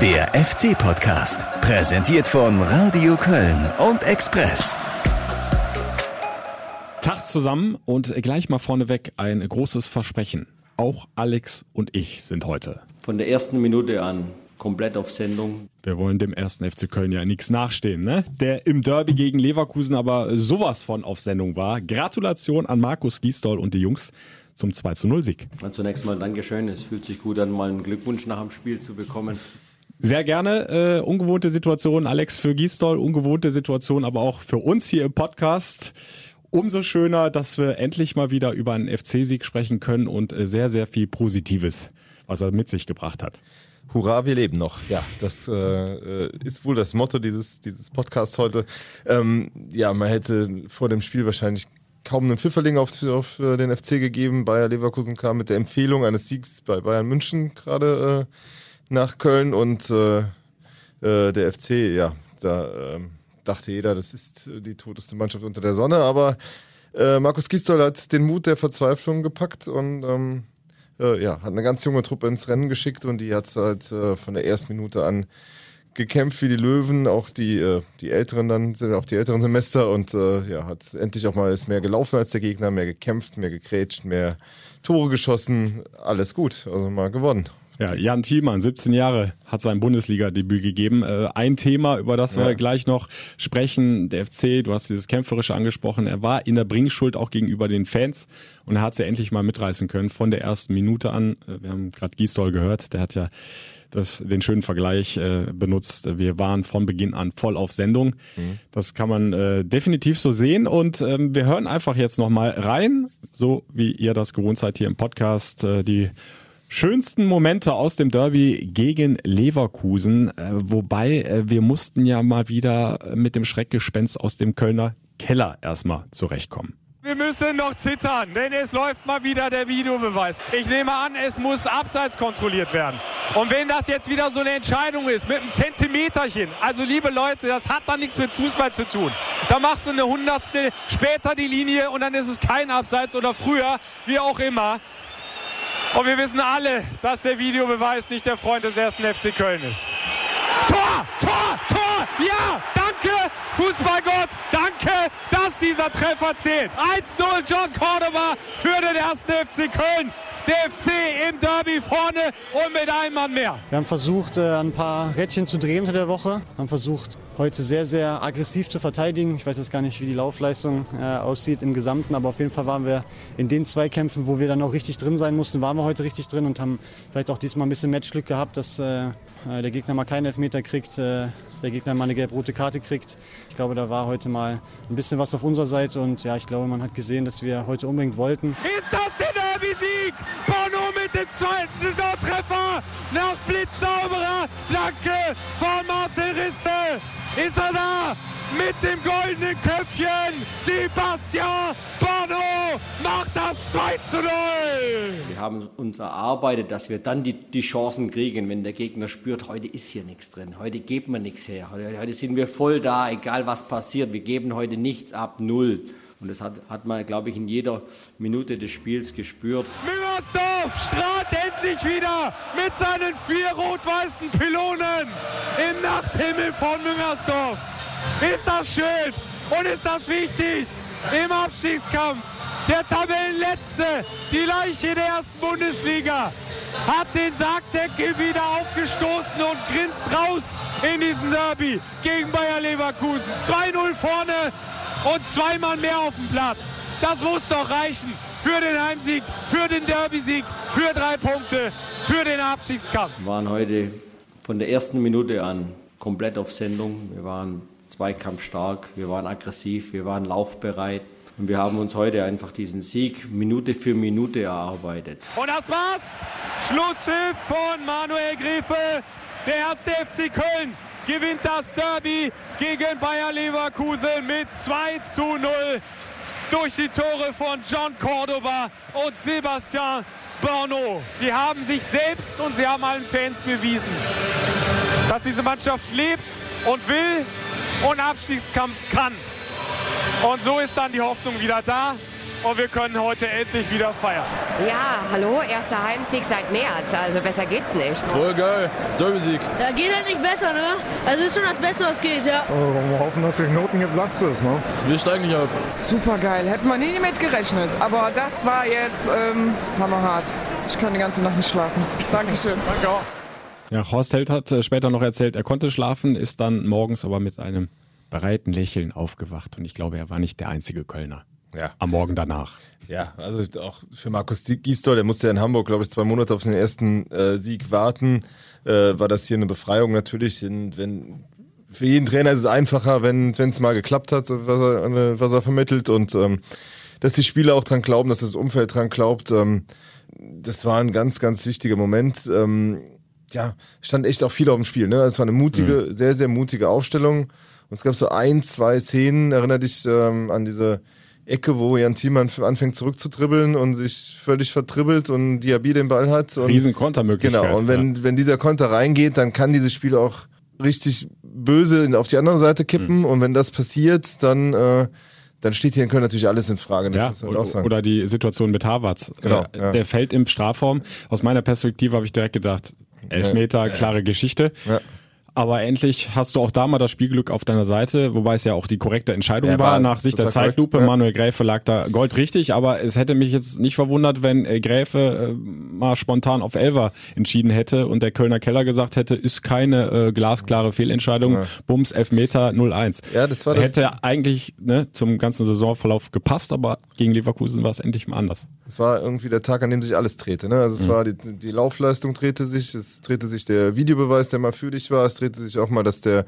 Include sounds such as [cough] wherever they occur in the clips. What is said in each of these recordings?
Der FC-Podcast, präsentiert von Radio Köln und Express. Tag zusammen und gleich mal vorneweg ein großes Versprechen. Auch Alex und ich sind heute. Von der ersten Minute an komplett auf Sendung. Wir wollen dem ersten FC Köln ja nichts nachstehen, ne? Der im Derby gegen Leverkusen aber sowas von auf Sendung war. Gratulation an Markus Giesdoll und die Jungs zum 2 zu 0 Sieg. Zunächst mal Dankeschön. Es fühlt sich gut an, mal einen Glückwunsch nach dem Spiel zu bekommen. Sehr gerne. Äh, ungewohnte Situation, Alex, für Giesdoll. Ungewohnte Situation, aber auch für uns hier im Podcast. Umso schöner, dass wir endlich mal wieder über einen FC-Sieg sprechen können und äh, sehr, sehr viel Positives, was er mit sich gebracht hat. Hurra, wir leben noch. Ja, das äh, ist wohl das Motto dieses, dieses Podcasts heute. Ähm, ja, man hätte vor dem Spiel wahrscheinlich kaum einen Pfifferling auf, auf äh, den FC gegeben. Bayer Leverkusen kam mit der Empfehlung eines Siegs bei Bayern München gerade äh, nach Köln und äh, äh der FC, ja, da ähm, dachte jeder, das ist die toteste Mannschaft unter der Sonne, aber äh, Markus Gisdol hat den Mut der Verzweiflung gepackt und ähm, äh, ja, hat eine ganz junge Truppe ins Rennen geschickt und die hat halt äh, von der ersten Minute an gekämpft wie die Löwen, auch die, äh, die Älteren dann, auch die älteren Semester und äh, ja, hat endlich auch mal ist mehr gelaufen als der Gegner, mehr gekämpft, mehr gegrätscht, mehr Tore geschossen, alles gut, also mal gewonnen. Ja, Jan Thielmann, 17 Jahre, hat sein Bundesliga-Debüt gegeben. Äh, ein Thema, über das wir ja. gleich noch sprechen, der FC, du hast dieses Kämpferische angesprochen, er war in der Bringschuld auch gegenüber den Fans und er hat sie endlich mal mitreißen können von der ersten Minute an. Äh, wir haben gerade Gisdol gehört, der hat ja das, den schönen Vergleich äh, benutzt. Wir waren von Beginn an voll auf Sendung. Mhm. Das kann man äh, definitiv so sehen. Und ähm, wir hören einfach jetzt nochmal rein, so wie ihr das gewohnt seid hier im Podcast. Äh, die Schönsten Momente aus dem Derby gegen Leverkusen, äh, wobei äh, wir mussten ja mal wieder mit dem Schreckgespenst aus dem Kölner Keller erstmal zurechtkommen. Wir müssen noch zittern, denn es läuft mal wieder der Videobeweis. Ich nehme an, es muss abseits kontrolliert werden. Und wenn das jetzt wieder so eine Entscheidung ist, mit einem Zentimeterchen, also liebe Leute, das hat dann nichts mit Fußball zu tun. Da machst du eine Hundertstel später die Linie und dann ist es kein Abseits oder früher, wie auch immer. Und wir wissen alle, dass der Videobeweis nicht der Freund des ersten FC Köln ist. Tor, Tor, Tor, ja, danke, Fußballgott, danke, dass dieser Treffer zählt. 1-0 John Cordoba für den ersten FC Köln. Der FC im Derby vorne und mit einem Mann mehr. Wir haben versucht, äh, ein paar Rädchen zu drehen unter der Woche. Haben versucht, heute sehr, sehr aggressiv zu verteidigen. Ich weiß jetzt gar nicht, wie die Laufleistung äh, aussieht im Gesamten, aber auf jeden Fall waren wir in den Zweikämpfen, wo wir dann auch richtig drin sein mussten, waren wir heute richtig drin und haben vielleicht auch diesmal ein bisschen Matchglück gehabt, dass äh, äh der Gegner mal keinen Elfmeter kriegt, äh, der Gegner mal eine gelb-rote Karte kriegt. Ich glaube, da war heute mal ein bisschen was auf unserer Seite und ja, ich glaube, man hat gesehen, dass wir heute unbedingt wollten. Ist das der Derby-Sieg? Bono mit dem zweiten Saisontreffer nach blitzsauberer Flanke von Marcel Risse. Ist er da? Mit dem goldenen Köpfchen. Sebastian Bono macht das 2 zu 0. Wir haben uns erarbeitet, dass wir dann die, die Chancen kriegen, wenn der Gegner spürt, heute ist hier nichts drin. Heute geben wir nichts her. Heute, heute sind wir voll da, egal was passiert. Wir geben heute nichts ab, null. Und das hat, hat man, glaube ich, in jeder Minute des Spiels gespürt. Müngersdorf strahlt endlich wieder mit seinen vier rot-weißen Pylonen im Nachthimmel von Müngersdorf. Ist das schön und ist das wichtig im Abstiegskampf? Der Tabellenletzte, die Leiche der ersten Bundesliga, hat den Sargdeckel wieder aufgestoßen und grinst raus in diesem Derby gegen Bayer Leverkusen. 2-0 vorne und zweimal mehr auf dem Platz. Das muss doch reichen für den Heimsieg, für den Derby-Sieg, für drei Punkte, für den Abstiegskampf. Wir waren heute von der ersten Minute an komplett auf Sendung. Wir waren zweikampfstark, wir waren aggressiv, wir waren laufbereit. Und wir haben uns heute einfach diesen Sieg Minute für Minute erarbeitet. Und das war's. Schlusspfiff von Manuel Grefe. Der erste FC Köln gewinnt das Derby gegen Bayer Leverkusen mit 2 zu 0 durch die Tore von John Cordoba und Sebastian Borno. Sie haben sich selbst und sie haben allen Fans bewiesen, dass diese Mannschaft lebt und will und Abstiegskampf kann. Und so ist dann die Hoffnung wieder da. Und wir können heute endlich wieder feiern. Ja, hallo, erster Heimsieg seit März, also besser geht's nicht. Voll geil, Derby-Sieg. Ja, geht halt nicht besser, ne? Also ist schon das Beste, was geht, ja. wir hoffen, dass der Knoten geplatzt ist, ne? Wir steigen nicht ab. Super geil, hätten wir nie mit gerechnet, aber das war jetzt ähm, hammerhart. Ich kann die ganze Nacht nicht schlafen. Dankeschön. [laughs] Danke auch. Ja, Horst Held hat äh, später noch erzählt, er konnte schlafen, ist dann morgens aber mit einem breiten Lächeln aufgewacht und ich glaube, er war nicht der einzige Kölner. Ja. Am Morgen danach. Ja, also auch für Markus Gisdol, der musste ja in Hamburg, glaube ich, zwei Monate auf den ersten äh, Sieg warten, äh, war das hier eine Befreiung natürlich. Wenn, für jeden Trainer ist es einfacher, wenn es mal geklappt hat, was er, was er vermittelt und ähm, dass die Spieler auch dran glauben, dass das Umfeld dran glaubt. Ähm, das war ein ganz, ganz wichtiger Moment. Ähm, ja, stand echt auch viel auf dem Spiel. Ne? Es war eine mutige, mhm. sehr, sehr mutige Aufstellung. Und es gab so ein, zwei Szenen, erinnere dich ähm, an diese Ecke, wo Jan Thiemann anfängt zurückzutribbeln und sich völlig vertribbelt und Diaby den Ball hat. Und, Riesen Kontermöglichkeit. Genau, und wenn, ja. wenn dieser Konter reingeht, dann kann dieses Spiel auch richtig böse auf die andere Seite kippen. Mhm. Und wenn das passiert, dann... Äh, dann steht hier in Köln natürlich alles in Frage. ja, halt oder die Situation mit Harvards. Genau, äh, ja. Der fällt im Strafraum. Aus meiner Perspektive habe ich direkt gedacht, Elfmeter, ja, klare Geschichte. Ja. Aber endlich hast du auch da mal das Spielglück auf deiner Seite, wobei es ja auch die korrekte Entscheidung war, war, nach Sicht der Zeitlupe. Ja. Manuel Gräfe lag da goldrichtig, aber es hätte mich jetzt nicht verwundert, wenn äh, Gräfe äh, mal spontan auf Elver entschieden hätte und der Kölner Keller gesagt hätte, ist keine äh, glasklare Fehlentscheidung, ja. Bums, Elfmeter 0-1. Ja, das war das. Hätte eigentlich ne, zum ganzen Saisonverlauf gepasst, aber gegen Leverkusen war es endlich mal anders. Es war irgendwie der Tag, an dem sich alles drehte. Ne? Also es mhm. war die, die Laufleistung drehte sich, es drehte sich der Videobeweis, der mal für dich war, es drehte sich auch mal, dass der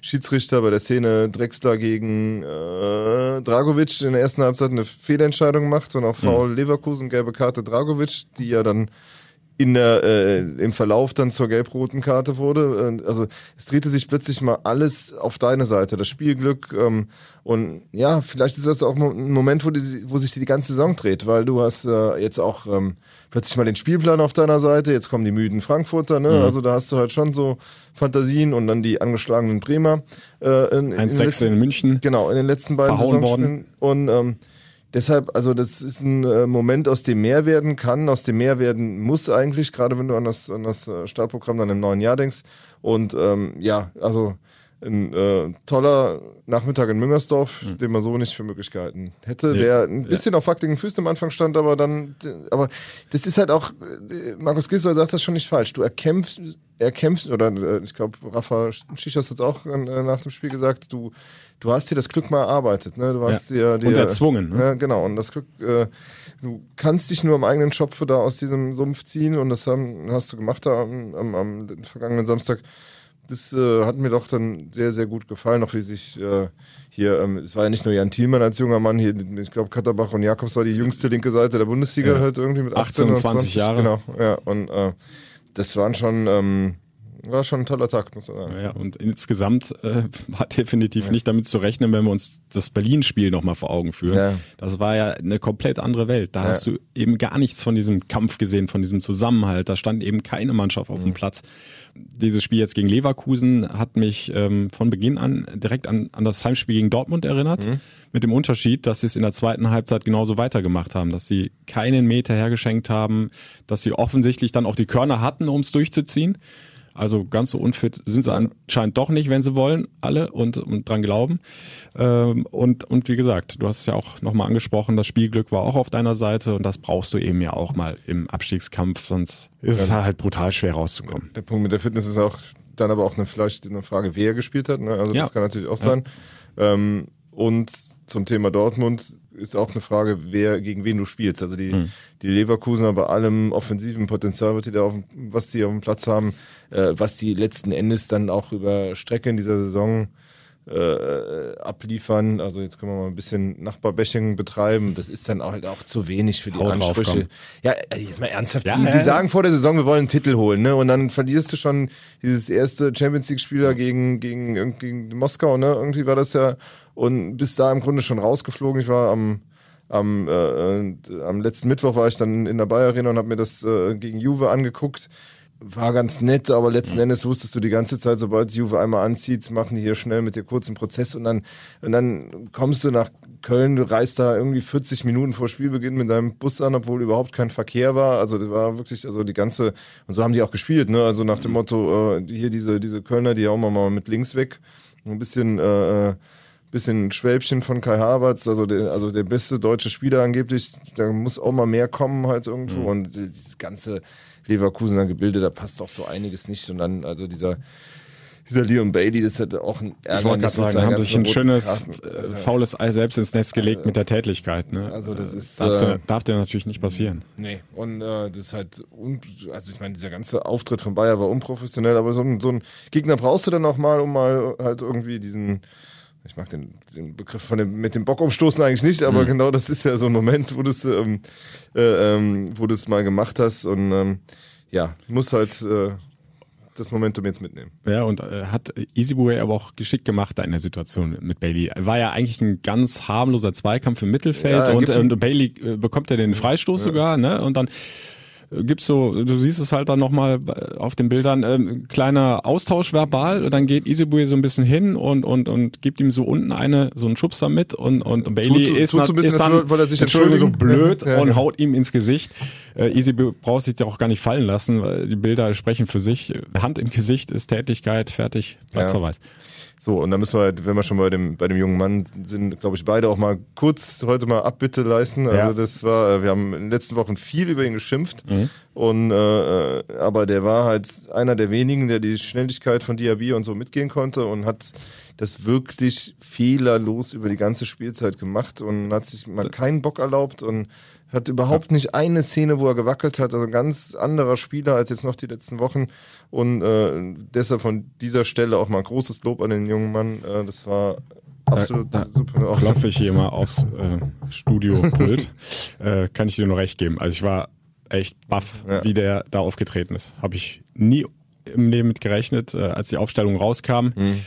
Schiedsrichter bei der Szene Drexler gegen äh, Dragovic in der ersten Halbzeit eine Fehlentscheidung macht und auch Foul mhm. Leverkusen, gelbe Karte Dragovic, die ja dann in der, äh, im Verlauf dann zur gelb-roten Karte wurde. Also es drehte sich plötzlich mal alles auf deine Seite, das Spielglück. Ähm, und ja, vielleicht ist das auch ein Moment, wo, die, wo sich die, die ganze Saison dreht, weil du hast äh, jetzt auch ähm, plötzlich mal den Spielplan auf deiner Seite, jetzt kommen die müden Frankfurter, ne? Mhm. Also da hast du halt schon so Fantasien und dann die angeschlagenen Bremer. Äh, in, 1-6 in, in, München. Genau, in den letzten beiden Saisonspielen. Und ähm, Deshalb, also das ist ein äh, Moment, aus dem mehr werden kann, aus dem mehr werden muss eigentlich, gerade wenn du an das, an das äh, Startprogramm dann im neuen Jahr denkst. Und ähm, ja, also ein äh, toller Nachmittag in Müngersdorf, mhm. den man so nicht für möglich gehalten hätte, nee. der ein bisschen ja. auf wackeligen Füßen am Anfang stand, aber dann, aber das ist halt auch, äh, Markus Gisdol sagt das schon nicht falsch. Du erkämpfst, erkämpfst, oder ich glaube, Rafa Schichos hat es auch nach dem Spiel gesagt, du, du hast dir das Glück mal erarbeitet, ne? Du hast ja. dir, dir und erzwungen. Ne? Ja, genau. Und das Glück, äh, du kannst dich nur am eigenen Schopfe da aus diesem Sumpf ziehen und das haben, hast du gemacht da am, am, am vergangenen Samstag das äh, hat mir doch dann sehr, sehr gut gefallen, auch wie sich äh, hier, ähm, es war ja nicht nur Jan Thielmann als junger Mann, hier, ich glaube, Katterbach und Jakobs war die jüngste linke Seite der Bundesliga ja. halt irgendwie mit 18, 18 20 Jahre. Genau, ja, und äh, das waren schon, ähm, war schon ein toller Tag, muss man sagen. Ja, und insgesamt äh, [laughs] war definitiv ja. nicht damit zu rechnen, wenn wir uns das Berlin-Spiel nochmal vor Augen führen. Ja. Das war ja eine komplett andere Welt. Da ja. hast du eben gar nichts von diesem Kampf gesehen, von diesem Zusammenhalt. Da stand eben keine Mannschaft auf mhm. dem Platz. Dieses Spiel jetzt gegen Leverkusen hat mich ähm, von Beginn an direkt an, an das Heimspiel gegen Dortmund erinnert. Mhm. Mit dem Unterschied, dass sie es in der zweiten Halbzeit genauso weitergemacht haben, dass sie keinen Meter hergeschenkt haben, dass sie offensichtlich dann auch die Körner hatten, um es durchzuziehen. Also ganz so unfit sind sie anscheinend doch nicht, wenn sie wollen, alle und, und dran glauben. Ähm, und, und wie gesagt, du hast es ja auch nochmal angesprochen, das Spielglück war auch auf deiner Seite und das brauchst du eben ja auch mal im Abstiegskampf, sonst ist es halt brutal schwer rauszukommen. Der Punkt mit der Fitness ist auch dann aber auch eine, vielleicht eine Frage, wer gespielt hat. Ne? Also ja. das kann natürlich auch sein. Ja. Ähm, und zum Thema Dortmund ist auch eine Frage, wer gegen wen du spielst. Also die, mhm. die Leverkusener bei allem offensiven Potenzial, was die da auf, was die auf dem Platz haben, äh, was die letzten Endes dann auch über Strecke in dieser Saison äh, abliefern. Also jetzt können wir mal ein bisschen Nachbarbashing betreiben. Das ist dann auch halt auch zu wenig für die Haut Ansprüche. Ja, äh, jetzt mal ernsthaft. Ja, die, die, sagen vor der Saison, wir wollen einen Titel holen, ne? Und dann verlierst du schon dieses erste Champions League Spieler gegen, gegen, gegen Moskau, ne? Irgendwie war das ja und bis da im Grunde schon rausgeflogen. Ich war am am, äh, am letzten Mittwoch war ich dann in der Bayer Arena und habe mir das äh, gegen Juve angeguckt war ganz nett, aber letzten Endes wusstest du die ganze Zeit, sobald Juve einmal anzieht, machen die hier schnell mit dir kurzen Prozess und dann, und dann kommst du nach Köln reist da irgendwie 40 Minuten vor Spielbeginn mit deinem Bus an, obwohl überhaupt kein Verkehr war. Also das war wirklich, also die ganze, und so haben die auch gespielt, ne? Also nach dem Motto, äh, hier diese, diese Kölner, die auch mal mit links weg, ein bisschen, äh, äh bisschen Schwäbchen von Kai Havertz, also der, also der beste deutsche Spieler angeblich, da muss auch mal mehr kommen halt irgendwo mhm. und dieses ganze Leverkusener Gebilde, da passt auch so einiges nicht und dann, also dieser, dieser Leon Bailey, das hat auch ein Ärgernis. Ich wollte sagen, haben sich ein schönes. Äh, faules Ei selbst ins Nest gelegt äh, mit der Tätigkeit. Ne? Also das ist Darf's äh, darf dir natürlich nicht passieren. Nee, und äh, das ist halt, also ich meine, dieser ganze Auftritt von Bayer war unprofessionell, aber so, so ein Gegner brauchst du dann auch mal, um mal halt irgendwie diesen ich mag den, den Begriff von dem, mit dem Bock umstoßen eigentlich nicht, aber mhm. genau das ist ja so ein Moment, wo du es ähm, äh, ähm, wo du es mal gemacht hast und ähm, ja, muss halt äh, das Momentum jetzt mitnehmen. Ja, und äh, hat Easybue aber auch geschickt gemacht da in der Situation mit Bailey. War ja eigentlich ein ganz harmloser Zweikampf im Mittelfeld ja, und, und Bailey äh, bekommt ja den Freistoß ja. sogar, ne? Und dann gibt's so, du siehst es halt dann nochmal auf den Bildern, ähm, kleiner Austausch verbal, dann geht Isibue so ein bisschen hin und, und, und gibt ihm so unten eine, so einen Schubser mit und, und Bailey tut, ist, tut so ein bisschen, ist dann, weil er sich entschuldigen so [laughs] blöd ja, und genau. haut ihm ins Gesicht. Äh, Isibue braucht sich ja auch gar nicht fallen lassen, weil die Bilder sprechen für sich. Hand im Gesicht ist Tätigkeit, fertig, Platzverweis. Ja. So, und dann müssen wir, wenn wir schon bei dem, bei dem jungen Mann sind, glaube ich, beide auch mal kurz heute mal Abbitte leisten. Also ja. das war, wir haben in den letzten Wochen viel über ihn geschimpft. Mhm. Und äh, aber der war halt einer der wenigen, der die Schnelligkeit von Diaby und so mitgehen konnte und hat das wirklich fehlerlos über die ganze Spielzeit gemacht und hat sich mal keinen Bock erlaubt und hat überhaupt nicht eine Szene, wo er gewackelt hat. Also ein ganz anderer Spieler als jetzt noch die letzten Wochen. Und äh, deshalb von dieser Stelle auch mal ein großes Lob an den jungen Mann. Äh, das war absolut da, da super. Klopfe ich hier mal aufs äh, Studiopult. [laughs] äh, kann ich dir nur recht geben. Also ich war echt baff, ja. wie der da aufgetreten ist. Habe ich nie im Leben mit gerechnet, äh, als die Aufstellung rauskam. Mhm hm,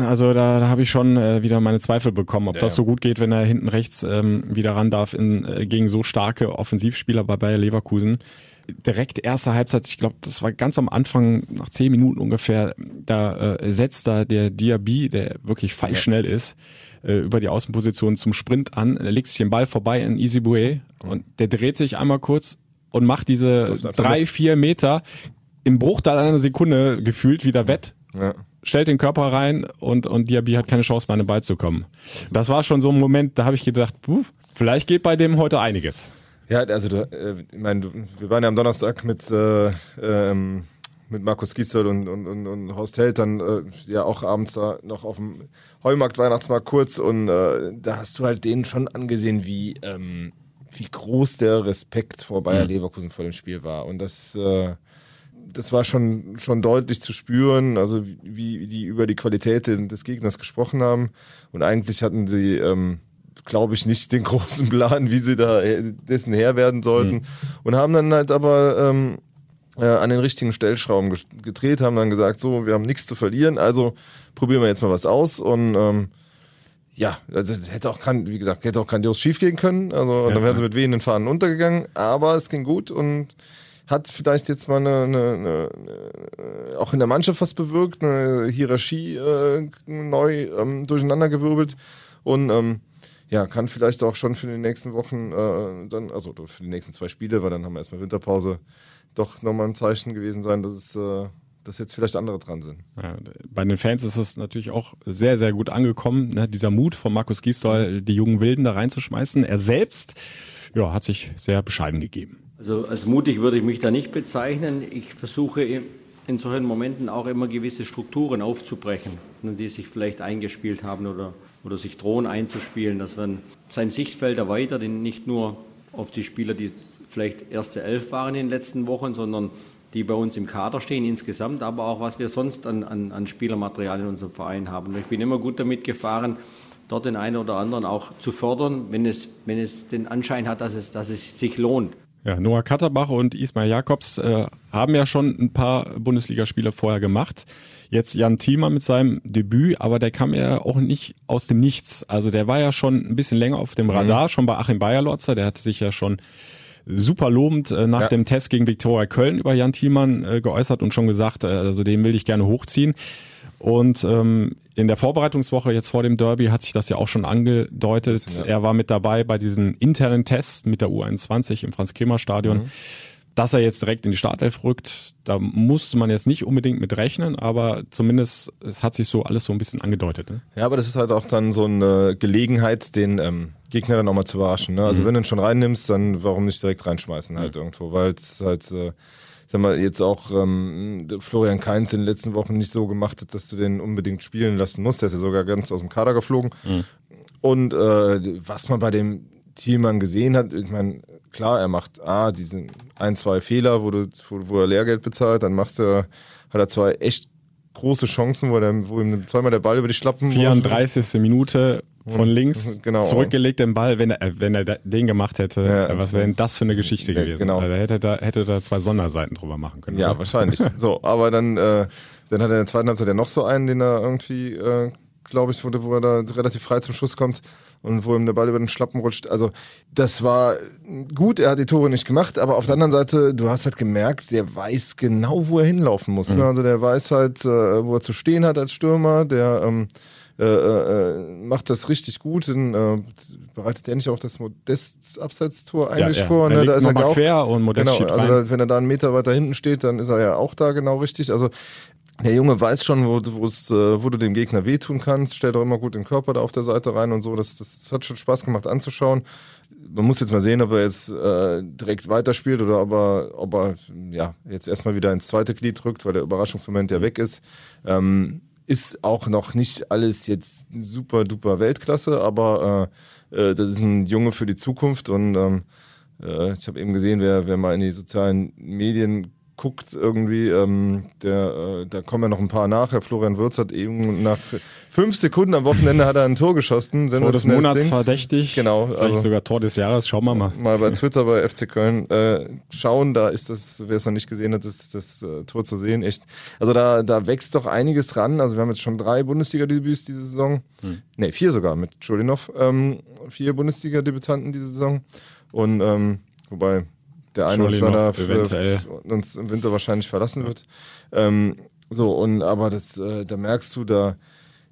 also da, da habe ich schon äh, wieder meine Zweifel bekommen, ob ja, das so gut geht, wenn er hinten rechts ähm, wieder ran darf in, äh, gegen so starke Offensivspieler bei Bayer Leverkusen. Direkt erste Halbzeit, ich glaube, das war ganz am Anfang, nach zehn Minuten ungefähr, da äh, setzt da der Diaby, der wirklich feilschnell ja. ist, äh, über die Außenposition zum Sprint an, er legt sich den Ball vorbei in Easy Bouet und der dreht sich einmal kurz und macht diese drei, vier Meter im Bruchteil einer Sekunde gefühlt wieder wett. Ja stellt den Körper rein und, und Diaby hat keine Chance, bei einem Ball zu kommen. Das war schon so ein Moment, da habe ich gedacht, puh, vielleicht geht bei dem heute einiges. Ja, also du, äh, ich meine, wir waren ja am Donnerstag mit, äh, ähm, mit Markus Gisdol und, und, und, und Horst Held dann äh, ja auch abends da noch auf dem Heumarkt Weihnachtsmarkt kurz und äh, da hast du halt denen schon angesehen, wie, ähm, wie groß der Respekt vor Bayer mhm. Leverkusen vor dem Spiel war. Und das äh, das war schon, schon deutlich zu spüren, also wie, die über die Qualität des Gegners gesprochen haben. Und eigentlich hatten sie, ähm, glaube ich, nicht den [laughs] großen Plan, wie sie da äh, dessen Herr werden sollten. Mhm. Und haben dann halt aber ähm, äh, an den richtigen Stellschrauben gedreht, haben dann gesagt, so, wir haben nichts zu verlieren, also probieren wir jetzt mal was aus. Und ähm, ja, also hätte auch, wie gesagt, hätte auch grandios schief gehen können. Also ja, dann wären sie mit wehenden Fahnen untergegangen, aber es ging gut und hat vielleicht jetzt mal eine, eine, eine, auch in der Mannschaft was bewirkt, eine Hierarchie äh, neu ähm, durcheinandergewirbelt und ähm, ja, kann vielleicht auch schon für die nächsten Wochen äh, dann, also für die nächsten zwei Spiele, weil dann haben wir erstmal Winterpause, doch nochmal ein Zeichen gewesen sein, dass es äh, dass jetzt vielleicht andere dran sind. Ja, bei den Fans ist es natürlich auch sehr, sehr gut angekommen, ne? dieser Mut von Markus Gisdol, die jungen Wilden da reinzuschmeißen. Er selbst ja, hat sich sehr bescheiden gegeben. Also als mutig würde ich mich da nicht bezeichnen. Ich versuche in solchen Momenten auch immer gewisse Strukturen aufzubrechen, die sich vielleicht eingespielt haben oder, oder sich drohen einzuspielen, dass man sein Sichtfeld erweitert, nicht nur auf die Spieler, die vielleicht erste Elf waren in den letzten Wochen, sondern die bei uns im Kader stehen insgesamt, aber auch was wir sonst an, an, an Spielermaterial in unserem Verein haben. Ich bin immer gut damit gefahren, dort den einen oder anderen auch zu fördern, wenn es, wenn es den Anschein hat, dass es, dass es sich lohnt. Ja, Noah Katterbach und Ismail Jakobs äh, haben ja schon ein paar Bundesligaspiele vorher gemacht. Jetzt Jan Thielmann mit seinem Debüt, aber der kam ja auch nicht aus dem Nichts. Also der war ja schon ein bisschen länger auf dem mhm. Radar, mhm. schon bei Achim Bayerlotzer. Der hatte sich ja schon super lobend äh, nach ja. dem Test gegen Viktoria Köln über Jan Thielmann äh, geäußert und schon gesagt, äh, also den will ich gerne hochziehen. Und ähm, in der Vorbereitungswoche jetzt vor dem Derby hat sich das ja auch schon angedeutet. Ja. Er war mit dabei bei diesen internen Tests mit der U21 im Franz-Kremer-Stadion. Mhm. Dass er jetzt direkt in die Startelf rückt, da musste man jetzt nicht unbedingt mit rechnen, aber zumindest es hat sich so alles so ein bisschen angedeutet. Ne? Ja, aber das ist halt auch dann so eine Gelegenheit, den ähm, Gegner dann auch mal zu überraschen. Ne? Also wenn du ihn schon reinnimst, dann warum nicht direkt reinschmeißen halt irgendwo, weil es halt, äh, sag mal, jetzt auch ähm, Florian Kainz in den letzten Wochen nicht so gemacht hat, dass du den unbedingt spielen lassen musst. Der ist ja sogar ganz aus dem Kader geflogen. Und äh, was man bei dem Thielmann gesehen hat, ich meine, klar, er macht A, diesen ein, zwei Fehler, wo, du, wo, wo er Lehrgeld bezahlt, dann macht er, hat er zwei echt große Chancen, wo, der, wo ihm zweimal der Ball über die Schlappen 34. Minute von links Genau. zurückgelegt den Ball, wenn er, wenn er den gemacht hätte, Ja. äh, was wäre denn das für eine Geschichte Ja, gewesen? genau. Also, Da hätte da hätte da zwei Sonderseiten drüber machen können. Ja, oder? wahrscheinlich. [laughs] so, aber dann, äh, dann hat er in der zweiten Halbzeit ja noch so einen, den er irgendwie, äh, glaube ich, wo, wo er da relativ frei zum Schuss kommt und wo ihm der Ball über den Schlappen rutscht. Also das war gut, er hat die Tore nicht gemacht, aber auf der anderen Seite, du hast halt gemerkt, der weiß genau, wo er hinlaufen muss. Ne? Also der weiß halt, äh, wo er zu stehen hat als Stürmer, der ähm, äh, äh, macht das richtig gut. In, äh, bereitet er nicht auch das Modest-Abseitstor eigentlich ja. vor? Er Ne? liegt Da ist er ja auch, quer und Modest genau, also da, wenn er da einen Meter weiter hinten steht, dann ist er ja auch da genau richtig. Also der Junge weiß schon, wo, äh, wo du dem Gegner wehtun kannst, stellt auch immer gut den Körper da auf der Seite rein und so. Das, das hat schon Spaß gemacht anzuschauen. Man muss jetzt mal sehen, ob er jetzt äh, direkt weiterspielt oder ob er, ob er ja, jetzt erstmal wieder ins zweite Glied drückt, weil der Überraschungsmoment ja weg ist. Ähm, ist auch noch nicht alles jetzt super duper Weltklasse, aber äh, äh, das ist ein Junge für die Zukunft und ähm, äh, ich habe eben gesehen, wer, wer mal in die sozialen Medien guckt irgendwie, ähm, der, äh, da kommen ja noch ein paar nachher. Florian Würz hat eben nach fünf Sekunden am Wochenende hat er ein Tor geschossen. Tor des Monats Ding. verdächtig. Genau, Vielleicht also- sogar Tor des Jahres. Schauen wir mal. Mal bei Twitter bei FC Köln äh, schauen, da ist das, wer es noch nicht gesehen hat, ist das äh, Tor zu sehen. Echt. Also da, da wächst doch einiges ran. Also wir haben jetzt schon drei Bundesliga-Debüts diese Saison. Hm. Ne, vier sogar mit Schulinov. Ähm, vier Bundesliga-Debütanten diese Saison. Und ähm, wobei der eine für, eventuell. uns im Winter wahrscheinlich verlassen wird. Ähm, so, und aber das, äh, da merkst du, da,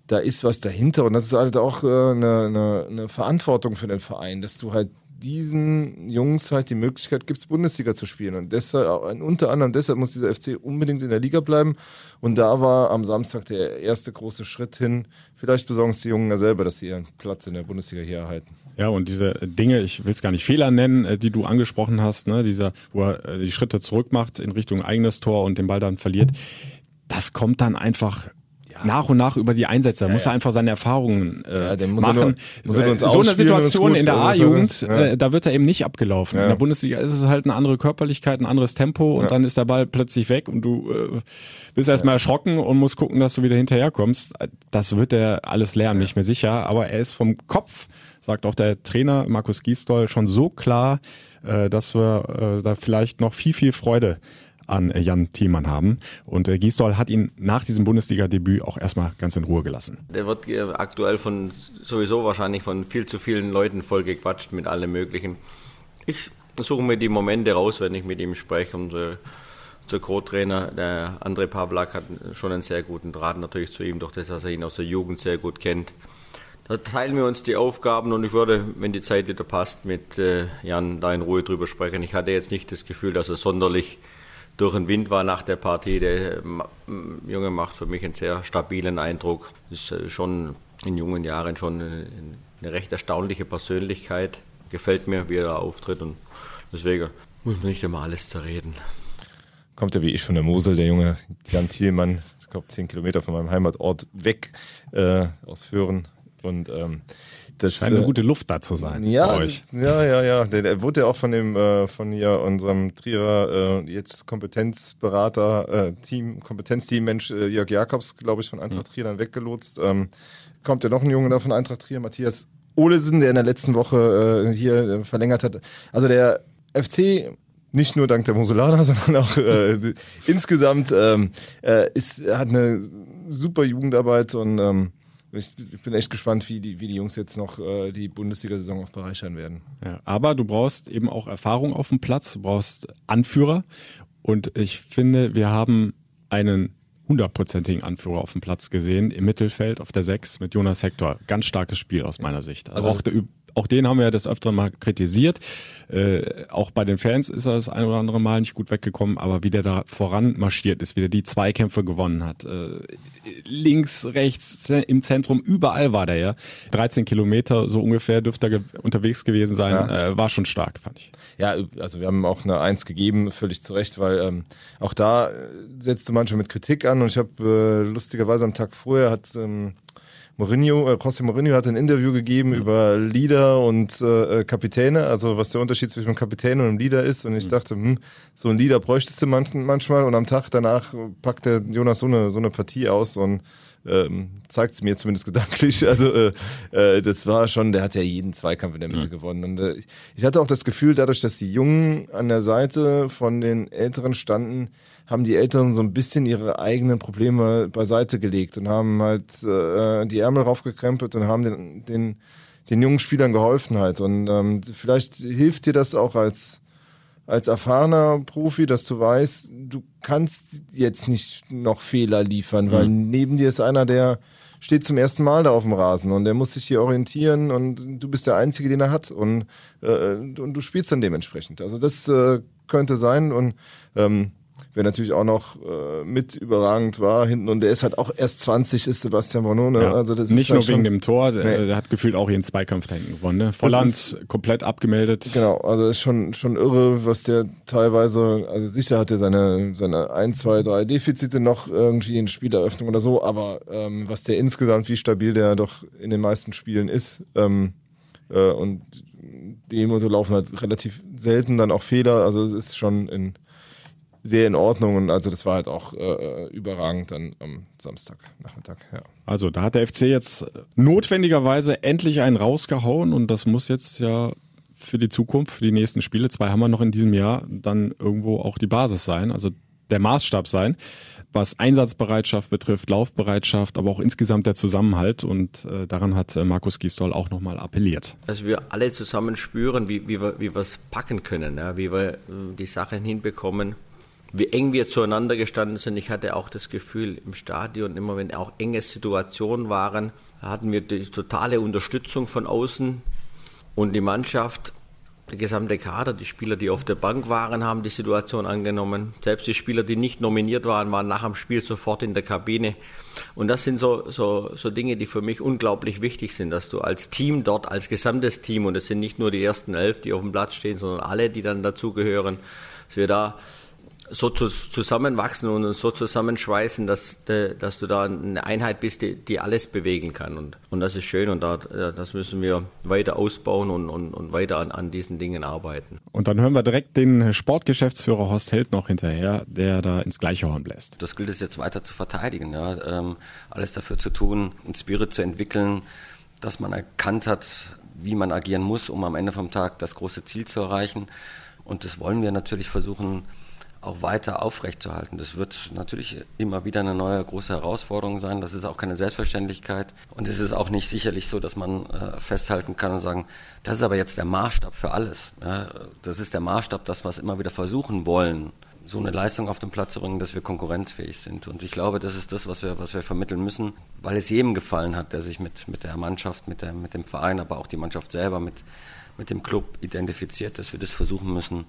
da ist was dahinter und das ist halt auch äh, eine, eine, eine Verantwortung für den Verein, dass du halt diesen Jungs halt die Möglichkeit gibst, Bundesliga zu spielen. Und deshalb, unter anderem deshalb muss dieser FC unbedingt in der Liga bleiben. Und da war am Samstag der erste große Schritt hin. Vielleicht besorgen es die Jungen ja selber, dass sie ihren Platz in der Bundesliga hier erhalten. Ja, und diese Dinge, ich will es gar nicht Fehler nennen, äh, die du angesprochen hast, ne, dieser, wo er äh, die Schritte zurück macht in Richtung eigenes Tor und den Ball dann verliert, das kommt dann einfach nach und nach über die Einsätze. Da muss er einfach seine Erfahrungen äh, Ja, er machen. nur- er ins so eine Situation in der A-Jugend, ja- äh, da wird er eben nicht abgelaufen. Ja. In der Bundesliga ist es halt eine andere Körperlichkeit, ein anderes Tempo und Ja. dann ist der Ball plötzlich weg und du äh, bist erstmal erschrocken und musst gucken, dass du wieder hinterherkommst. Das wird er alles lernen, nicht mehr sicher. Aber er ist vom Kopf, sagt auch der Trainer Markus Gisdol, schon so klar, äh, dass wir äh, da vielleicht noch viel, viel Freude an äh, Jan Thielmann haben. Und äh, Gisdol hat ihn nach diesem Bundesliga-Debüt auch erstmal ganz in Ruhe gelassen. Der wird äh, aktuell von sowieso wahrscheinlich von viel zu vielen Leuten vollgequatscht mit allem Möglichen. Ich suche mir die Momente raus, wenn ich mit ihm spreche. Unser, unser Co-Trainer, der André Pavlak, hat schon einen sehr guten Draht natürlich zu ihm, durch das, dass er ihn aus der Jugend sehr gut kennt. Da teilen wir uns die Aufgaben und ich würde, wenn die Zeit wieder passt, mit äh, Jan da in Ruhe drüber sprechen. Ich hatte jetzt nicht das Gefühl, dass er sonderlich durch den Wind war nach der Partie. Der Ma- m- Junge macht für mich einen sehr stabilen Eindruck. Ist äh, schon in jungen Jahren schon eine, eine recht erstaunliche Persönlichkeit. Gefällt mir, wie er da auftritt und deswegen muss man nicht immer alles zerreden. kommt ja wie ich von der Mosel, der junge Jan Thielmann, ich glaube zehn Kilometer von meinem Heimatort weg äh, aus Föhren. Und ähm, das Scheint eine äh, gute Luft da zu sein ja, ja, ja, ja. Der, der wurde ja auch von dem äh, von hier unserem Trierer äh, jetzt Kompetenzberater äh, Team Kompetenzteam Mensch äh, Jörg Jakobs, glaube ich, von Eintracht Trier dann weggelotst. Ähm, kommt ja noch ein Junge da von Eintracht Trier, Matthias Olesen, der in der letzten Woche äh, hier verlängert hat. Also der FC nicht nur dank der Moselaner, [laughs] sondern auch äh, insgesamt ähm, äh, ist, hat eine super Jugendarbeit und ähm, ich, ich bin echt gespannt, wie die, wie die Jungs jetzt noch äh, die Bundesliga-Saison auch bereichern werden. Ja, aber du brauchst eben auch Erfahrung auf dem Platz, du brauchst Anführer und ich finde, wir haben einen hundertprozentigen Anführer auf dem Platz gesehen, im Mittelfeld auf der Sechs mit Jonas Hector. Ganz starkes Spiel aus meiner Sicht. Also, also auch der, auch den haben wir ja das öfter mal kritisiert. Äh, auch bei den Fans ist er das ein oder andere Mal nicht gut weggekommen, aber wie der da voran marschiert ist, wie der die Zweikämpfe gewonnen hat. Äh, links, rechts, im Zentrum, überall war der ja. 13 Kilometer so ungefähr dürfte er ge unterwegs gewesen sein. Ja. Äh, war schon stark, fand ich. Ja, also wir haben auch eine Eins gegeben, völlig zu Recht, weil ähm, auch da setzte manchmal mit Kritik an und ich habe äh, lustigerweise am Tag vorher hat ähm, Mourinho, äh, José Mourinho hat ein Interview gegeben mhm. über Leader und äh, Kapitäne, also was der Unterschied zwischen einem Kapitän und einem Leader ist. Und ich mhm. dachte, hm, so ein Leader bräuchtest du manchmal. Und am Tag danach packt der Jonas so eine, so eine Partie aus und ähm, zeigt es mir zumindest gedanklich. [laughs] Also äh, äh, das war schon, der hat ja jeden Zweikampf in der Mitte mhm. gewonnen. Und äh, ich hatte auch das Gefühl, dadurch, dass die Jungen an der Seite von den Älteren standen, haben die Älteren so ein bisschen ihre eigenen Probleme beiseite gelegt und haben halt äh, die Ärmel raufgekrempelt und haben den, den, den jungen Spielern geholfen halt. Und ähm, vielleicht hilft dir das auch als als erfahrener Profi, dass du weißt, du kannst jetzt nicht noch Fehler liefern, weil mhm. neben dir ist einer, der steht zum ersten Mal da auf dem Rasen und der muss sich hier orientieren und du bist der Einzige, den er hat und, äh, und du spielst dann dementsprechend. Also das äh, könnte sein und ähm, wer natürlich auch noch äh, mit überragend war hinten und der ist halt auch erst 20 ist Sebastian Bonone. Ja. Also das nicht ist halt nur wegen dem Tor, der, nee. der, hat gefühlt auch ihren Zweikampf da hinten gewonnen. Ne? Volland ist, komplett abgemeldet. Genau, also ist schon schon irre, was der teilweise, also sicher hat er seine seine ein, zwei, drei Defizite noch irgendwie in Spieleröffnung oder so, aber ähm, was der insgesamt, wie stabil der doch in den meisten Spielen ist ähm, äh, und dem unterlaufen halt relativ selten dann auch Fehler, also es ist schon in sehr in Ordnung und also das war halt auch äh, überragend dann am Samstagnachmittag. Ja. Also da hat der FC jetzt notwendigerweise endlich einen rausgehauen und das muss jetzt ja für die Zukunft, für die nächsten Spiele, zwei haben wir noch in diesem Jahr, dann irgendwo auch die Basis sein, also der Maßstab sein, was Einsatzbereitschaft betrifft, Laufbereitschaft, aber auch insgesamt der Zusammenhalt und äh, daran hat äh, Markus Gisdol auch nochmal appelliert. Dass wir alle zusammen spüren, wie, wie wir es packen können, ja, wie wir äh, die Sachen hinbekommen, wie eng wir zueinander gestanden sind. Ich hatte auch das Gefühl im Stadion, immer wenn auch enge Situationen waren, hatten wir die totale Unterstützung von außen und die Mannschaft, der gesamte Kader, die Spieler, die auf der Bank waren, haben die Situation angenommen. Selbst die Spieler, die nicht nominiert waren, waren nach dem Spiel sofort in der Kabine. Und das sind so, so, so Dinge, die für mich unglaublich wichtig sind, dass du als Team dort, als gesamtes Team, und es sind nicht nur die ersten elf, die auf dem Platz stehen, sondern alle, die dann dazugehören, dass wir da so zu, zusammenwachsen und so zusammenschweißen, dass, dass du da eine Einheit bist, die, die alles bewegen kann. Und, und das ist schön und da, das müssen wir weiter ausbauen und, und, und weiter an, an diesen Dingen arbeiten. Und dann hören wir direkt den Sportgeschäftsführer Horst Held noch hinterher, der da ins gleiche Horn bläst. Das gilt es jetzt weiter zu verteidigen, ja? Ähm, alles dafür zu tun, einen Spirit zu entwickeln, dass man erkannt hat, wie man agieren muss, um am Ende vom Tag das große Ziel zu erreichen. Und das wollen wir natürlich versuchen, auch weiter aufrechtzuerhalten. Das wird natürlich immer wieder eine neue große Herausforderung sein. Das ist auch keine Selbstverständlichkeit. Und es ist auch nicht sicherlich so, dass man äh, festhalten kann und sagen, das ist aber jetzt der Maßstab für alles. Ja, das ist der Maßstab, das, was immer wieder versuchen wollen, so eine Leistung auf den Platz zu bringen, dass wir konkurrenzfähig sind. Und ich glaube, das ist das, was wir, was wir vermitteln müssen, weil es jedem gefallen hat, der sich mit, mit der Mannschaft, mit, der, mit dem Verein, aber auch die Mannschaft selber, mit, mit dem Club identifiziert, dass wir das versuchen müssen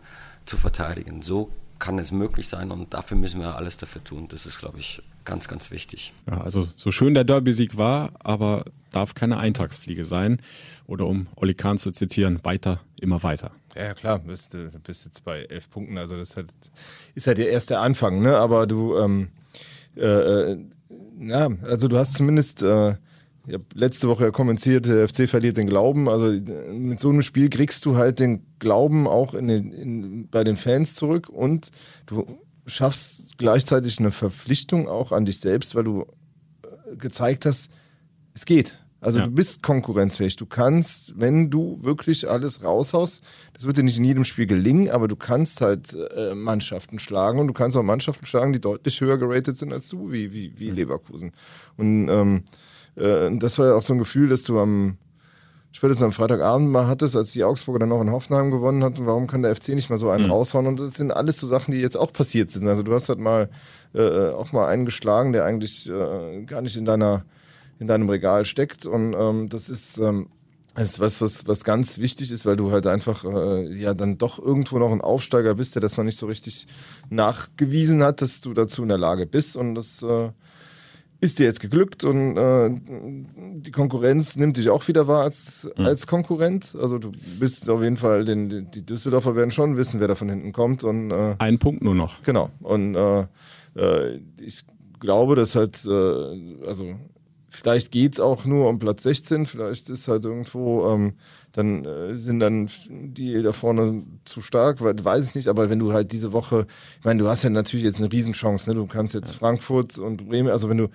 zu verteidigen. So kann es möglich sein und dafür müssen wir alles dafür tun. Das ist, glaube ich, ganz, ganz wichtig. Ja, also so schön der Derby-Sieg war, aber darf keine Eintagsfliege sein. Oder um Oli Kahn zu zitieren, weiter, immer weiter. Ja, klar, bist, du bist jetzt bei elf Punkten, also das halt, ist halt erst der Anfang, ne? Aber du, ähm, äh, äh, ja, also du hast zumindest äh, ich habe letzte Woche ja kommentiert, der FC verliert den Glauben. Also mit so einem Spiel kriegst du halt den Glauben auch in den, in, bei den Fans zurück und du schaffst gleichzeitig eine Verpflichtung auch an dich selbst, weil du äh, gezeigt hast, es geht. Also ja. du bist konkurrenzfähig. Du kannst, wenn du wirklich alles raushaust, das wird dir nicht in jedem Spiel gelingen, aber du kannst halt äh, Mannschaften schlagen und du kannst auch Mannschaften schlagen, die deutlich höher geratet sind als du, wie, wie, wie Leverkusen. Und ähm, äh, das war ja auch so ein Gefühl, dass du am spätestens am Freitagabend mal hattest, als die Augsburger dann noch in Hoffenheim gewonnen hatten, warum kann der FC nicht mal so einen mhm. raushauen? Und das sind alles so Sachen, die jetzt auch passiert sind. Also du hast halt mal äh, auch mal einen geschlagen, der eigentlich äh, gar nicht in deiner in deinem Regal steckt. Und ähm, das ist ähm, das ist was, was, was ganz wichtig ist, weil du halt einfach äh, ja dann doch irgendwo noch ein Aufsteiger bist, der das noch nicht so richtig nachgewiesen hat, dass du dazu in der Lage bist. Und das äh, ist dir jetzt geglückt und äh, die Konkurrenz nimmt dich auch wieder wahr als, mhm. als Konkurrent. Also du bist auf jeden Fall, den, die Düsseldorfer werden schon wissen, wer da von hinten kommt. Und, äh, Ein Punkt nur noch. Genau. Und äh, äh, ich glaube, dass halt, äh, also vielleicht geht's auch nur um Platz 16, vielleicht ist halt irgendwo, ähm, dann äh, sind dann die da vorne zu stark, weil, weiß ich nicht, aber wenn du halt diese Woche, ich meine, du hast ja natürlich jetzt eine Riesenchance, ne? du kannst jetzt Frankfurt und Bremen, also wenn du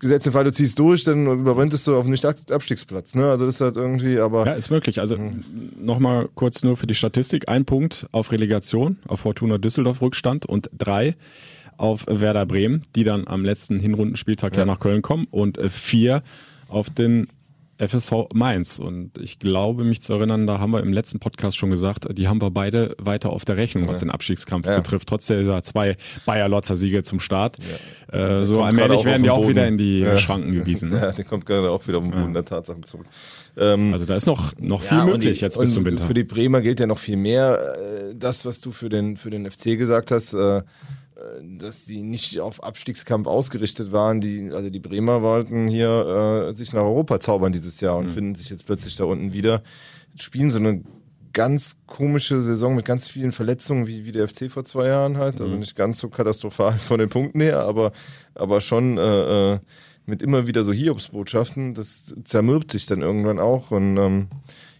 Gesetz im Fall, du ziehst durch, dann überwintest du auf nicht Abstiegsplatz. Ne? Also das ist halt irgendwie, aber. Ja, ist möglich. Also mhm. nochmal kurz nur für die Statistik. Ein Punkt auf Relegation, auf Fortuna Düsseldorf Rückstand und drei auf Werder Bremen, die dann am letzten Hinrundenspieltag ja, ja nach Köln kommen und vier auf den FSV Mainz. Und ich glaube, mich zu erinnern, da haben wir im letzten Podcast schon gesagt, die haben wir beide weiter auf der Rechnung, was den Abstiegskampf ja. betrifft, trotz dieser zwei Bayer-Lotzer-Siege zum Start. Ja. Äh, so allmählich werden die auch wieder in die. Schranken gewiesen. Ne? [laughs] Ja, der kommt gerade auch wieder um den Boden der Tatsachen zurück. Ähm, also da ist noch, noch viel möglich die, jetzt bis zum Winter. Für die Bremer gilt ja noch viel mehr. Äh, das, was du für den, für den FC gesagt hast, äh, dass die nicht auf Abstiegskampf ausgerichtet waren. Die, also die Bremer wollten hier äh, sich nach Europa zaubern dieses Jahr und mhm. finden sich jetzt plötzlich da unten wieder. Spielen so eine ganz komische Saison mit ganz vielen Verletzungen, wie, wie der FC vor zwei Jahren halt. Also mhm. nicht ganz so katastrophal von den Punkten her, aber, aber schon äh, äh, mit immer wieder so Hiobsbotschaften. Das zermürbt sich dann irgendwann auch. Und ähm,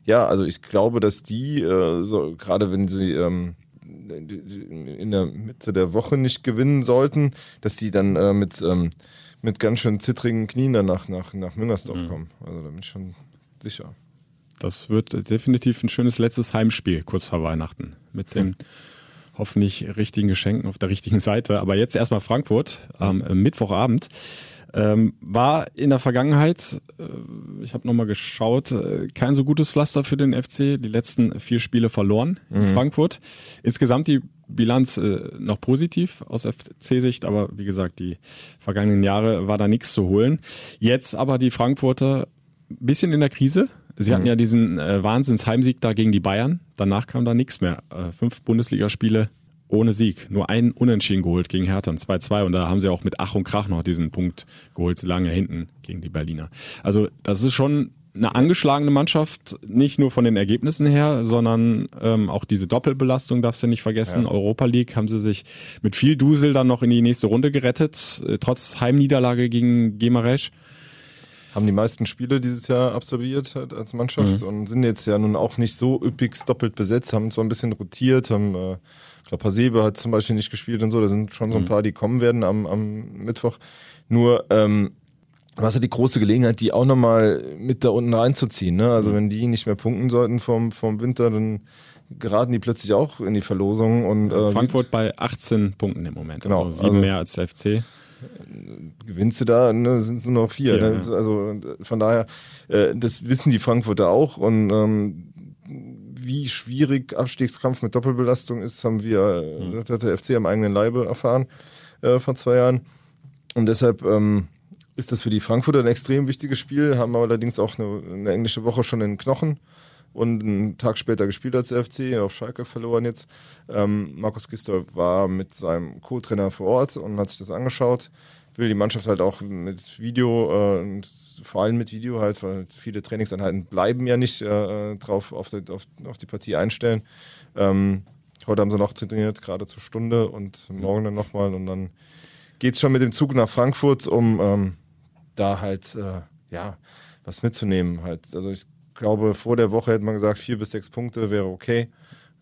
ja, also ich glaube, dass die, äh, so, gerade wenn sie ähm, in der Mitte der Woche nicht gewinnen sollten, dass die dann äh, mit, ähm, mit ganz schön zittrigen Knien danach nach, nach Müngersdorf mhm. kommen. Also da bin ich schon sicher. Das wird definitiv ein schönes letztes Heimspiel kurz vor Weihnachten mit den hoffentlich richtigen Geschenken auf der richtigen Seite. Aber jetzt erstmal Frankfurt am äh, Mittwochabend. Ähm, war in der Vergangenheit, äh, ich habe nochmal geschaut, äh, kein so gutes Pflaster für den FC. Die letzten vier Spiele verloren mhm. in Frankfurt. Insgesamt die Bilanz äh, noch positiv aus FC-Sicht, aber wie gesagt, die vergangenen Jahre war da nichts zu holen. Jetzt aber die Frankfurter bisschen in der Krise. Sie hatten mhm. ja diesen äh, Wahnsinns-Heimsieg da gegen die Bayern. Danach kam da nichts mehr. Äh, fünf Bundesligaspiele ohne Sieg. Nur einen Unentschieden geholt gegen Hertha, 2-2. Und da haben sie auch mit Ach und Krach noch diesen Punkt geholt, lange hinten gegen die Berliner. Also das ist schon eine angeschlagene Mannschaft, nicht nur von den Ergebnissen her, sondern ähm, auch diese Doppelbelastung darfst du nicht vergessen. Ja. Europa League haben sie sich mit viel Dusel dann noch in die nächste Runde gerettet, äh, trotz Heimniederlage gegen Gemaresch. Haben die meisten Spiele dieses Jahr absolviert halt als Mannschaft mhm. und sind jetzt ja nun auch nicht so üppig doppelt besetzt, haben zwar ein bisschen rotiert, haben äh, ich glaube, Hasebe hat zum Beispiel nicht gespielt und so. Da sind schon so ein mhm. paar, die kommen werden am, am Mittwoch. Nur, ähm, du hast ja die große Gelegenheit, die auch nochmal mit da unten reinzuziehen. Ne? Also, mhm. wenn die nicht mehr punkten sollten vom, vom Winter, dann geraten die plötzlich auch in die Verlosung. Und, äh, Frankfurt bei 18 Punkten im Moment. Genau. Also sieben also, mehr als der FC gewinnst du da, ne, sind es nur noch vier. vier ne? ja. Also von daher, äh, das wissen die Frankfurter auch und ähm, wie schwierig Abstiegskampf mit Doppelbelastung ist, haben wir, mhm. das hat der FC am eigenen Leibe erfahren äh, vor zwei Jahren. Und deshalb ähm, ist das für die Frankfurter ein extrem wichtiges Spiel, haben allerdings auch eine, eine englische Woche schon in den Knochen und einen Tag später gespielt als FC, auf Schalke verloren jetzt. Ähm, Markus Gister war mit seinem Co-Trainer vor Ort und hat sich das angeschaut will die Mannschaft halt auch mit Video äh, und vor allem mit Video halt, weil viele Trainingseinheiten bleiben ja nicht äh, drauf auf die, auf, auf die Partie einstellen. Ähm, heute haben sie noch trainiert, gerade zur Stunde und morgen dann nochmal und dann geht es schon mit dem Zug nach Frankfurt, um ähm, da halt äh, ja was mitzunehmen. Halt. Also ich glaube, vor der Woche hätte man gesagt, vier bis sechs Punkte wäre okay.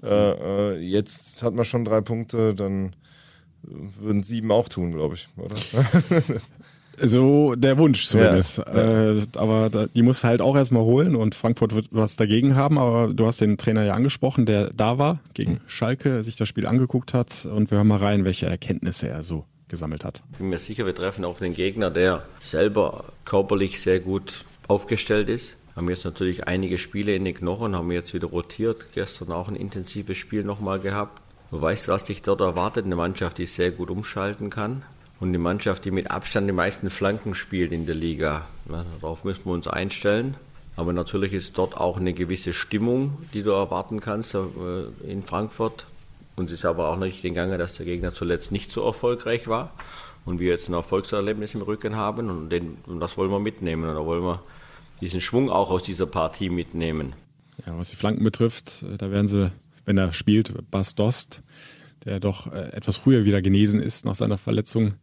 Äh, äh, jetzt hat man schon drei Punkte, dann würden sieben auch tun, glaube ich, oder? [laughs] So der Wunsch zumindest. Ja, ja. Äh, aber da, die muss halt auch erstmal holen und Frankfurt wird was dagegen haben. Aber du hast den Trainer ja angesprochen, der da war gegen mhm. Schalke, sich das Spiel angeguckt hat und wir hören mal rein, welche Erkenntnisse er so gesammelt hat. Ich bin mir sicher, wir treffen auf einen Gegner, der selber körperlich sehr gut aufgestellt ist. Haben jetzt natürlich einige Spiele in den Knochen, haben jetzt wieder rotiert. Gestern auch ein intensives Spiel nochmal gehabt. Du weißt, was dich dort erwartet. Eine Mannschaft, die sehr gut umschalten kann. Und eine Mannschaft, die mit Abstand die meisten Flanken spielt in der Liga. Ja, darauf müssen wir uns einstellen. Aber natürlich ist dort auch eine gewisse Stimmung, die du erwarten kannst äh, in Frankfurt. Und es ist aber auch nicht den Gange, dass der Gegner zuletzt nicht so erfolgreich war und wir jetzt ein Erfolgserlebnis im Rücken haben und, den, und das wollen wir mitnehmen. Und da wollen wir diesen Schwung auch aus dieser Partie mitnehmen. Ja, was die Flanken betrifft, äh, da werden sie, wenn er spielt, Bas Dost, der doch äh, etwas früher wieder genesen ist nach seiner Verletzung,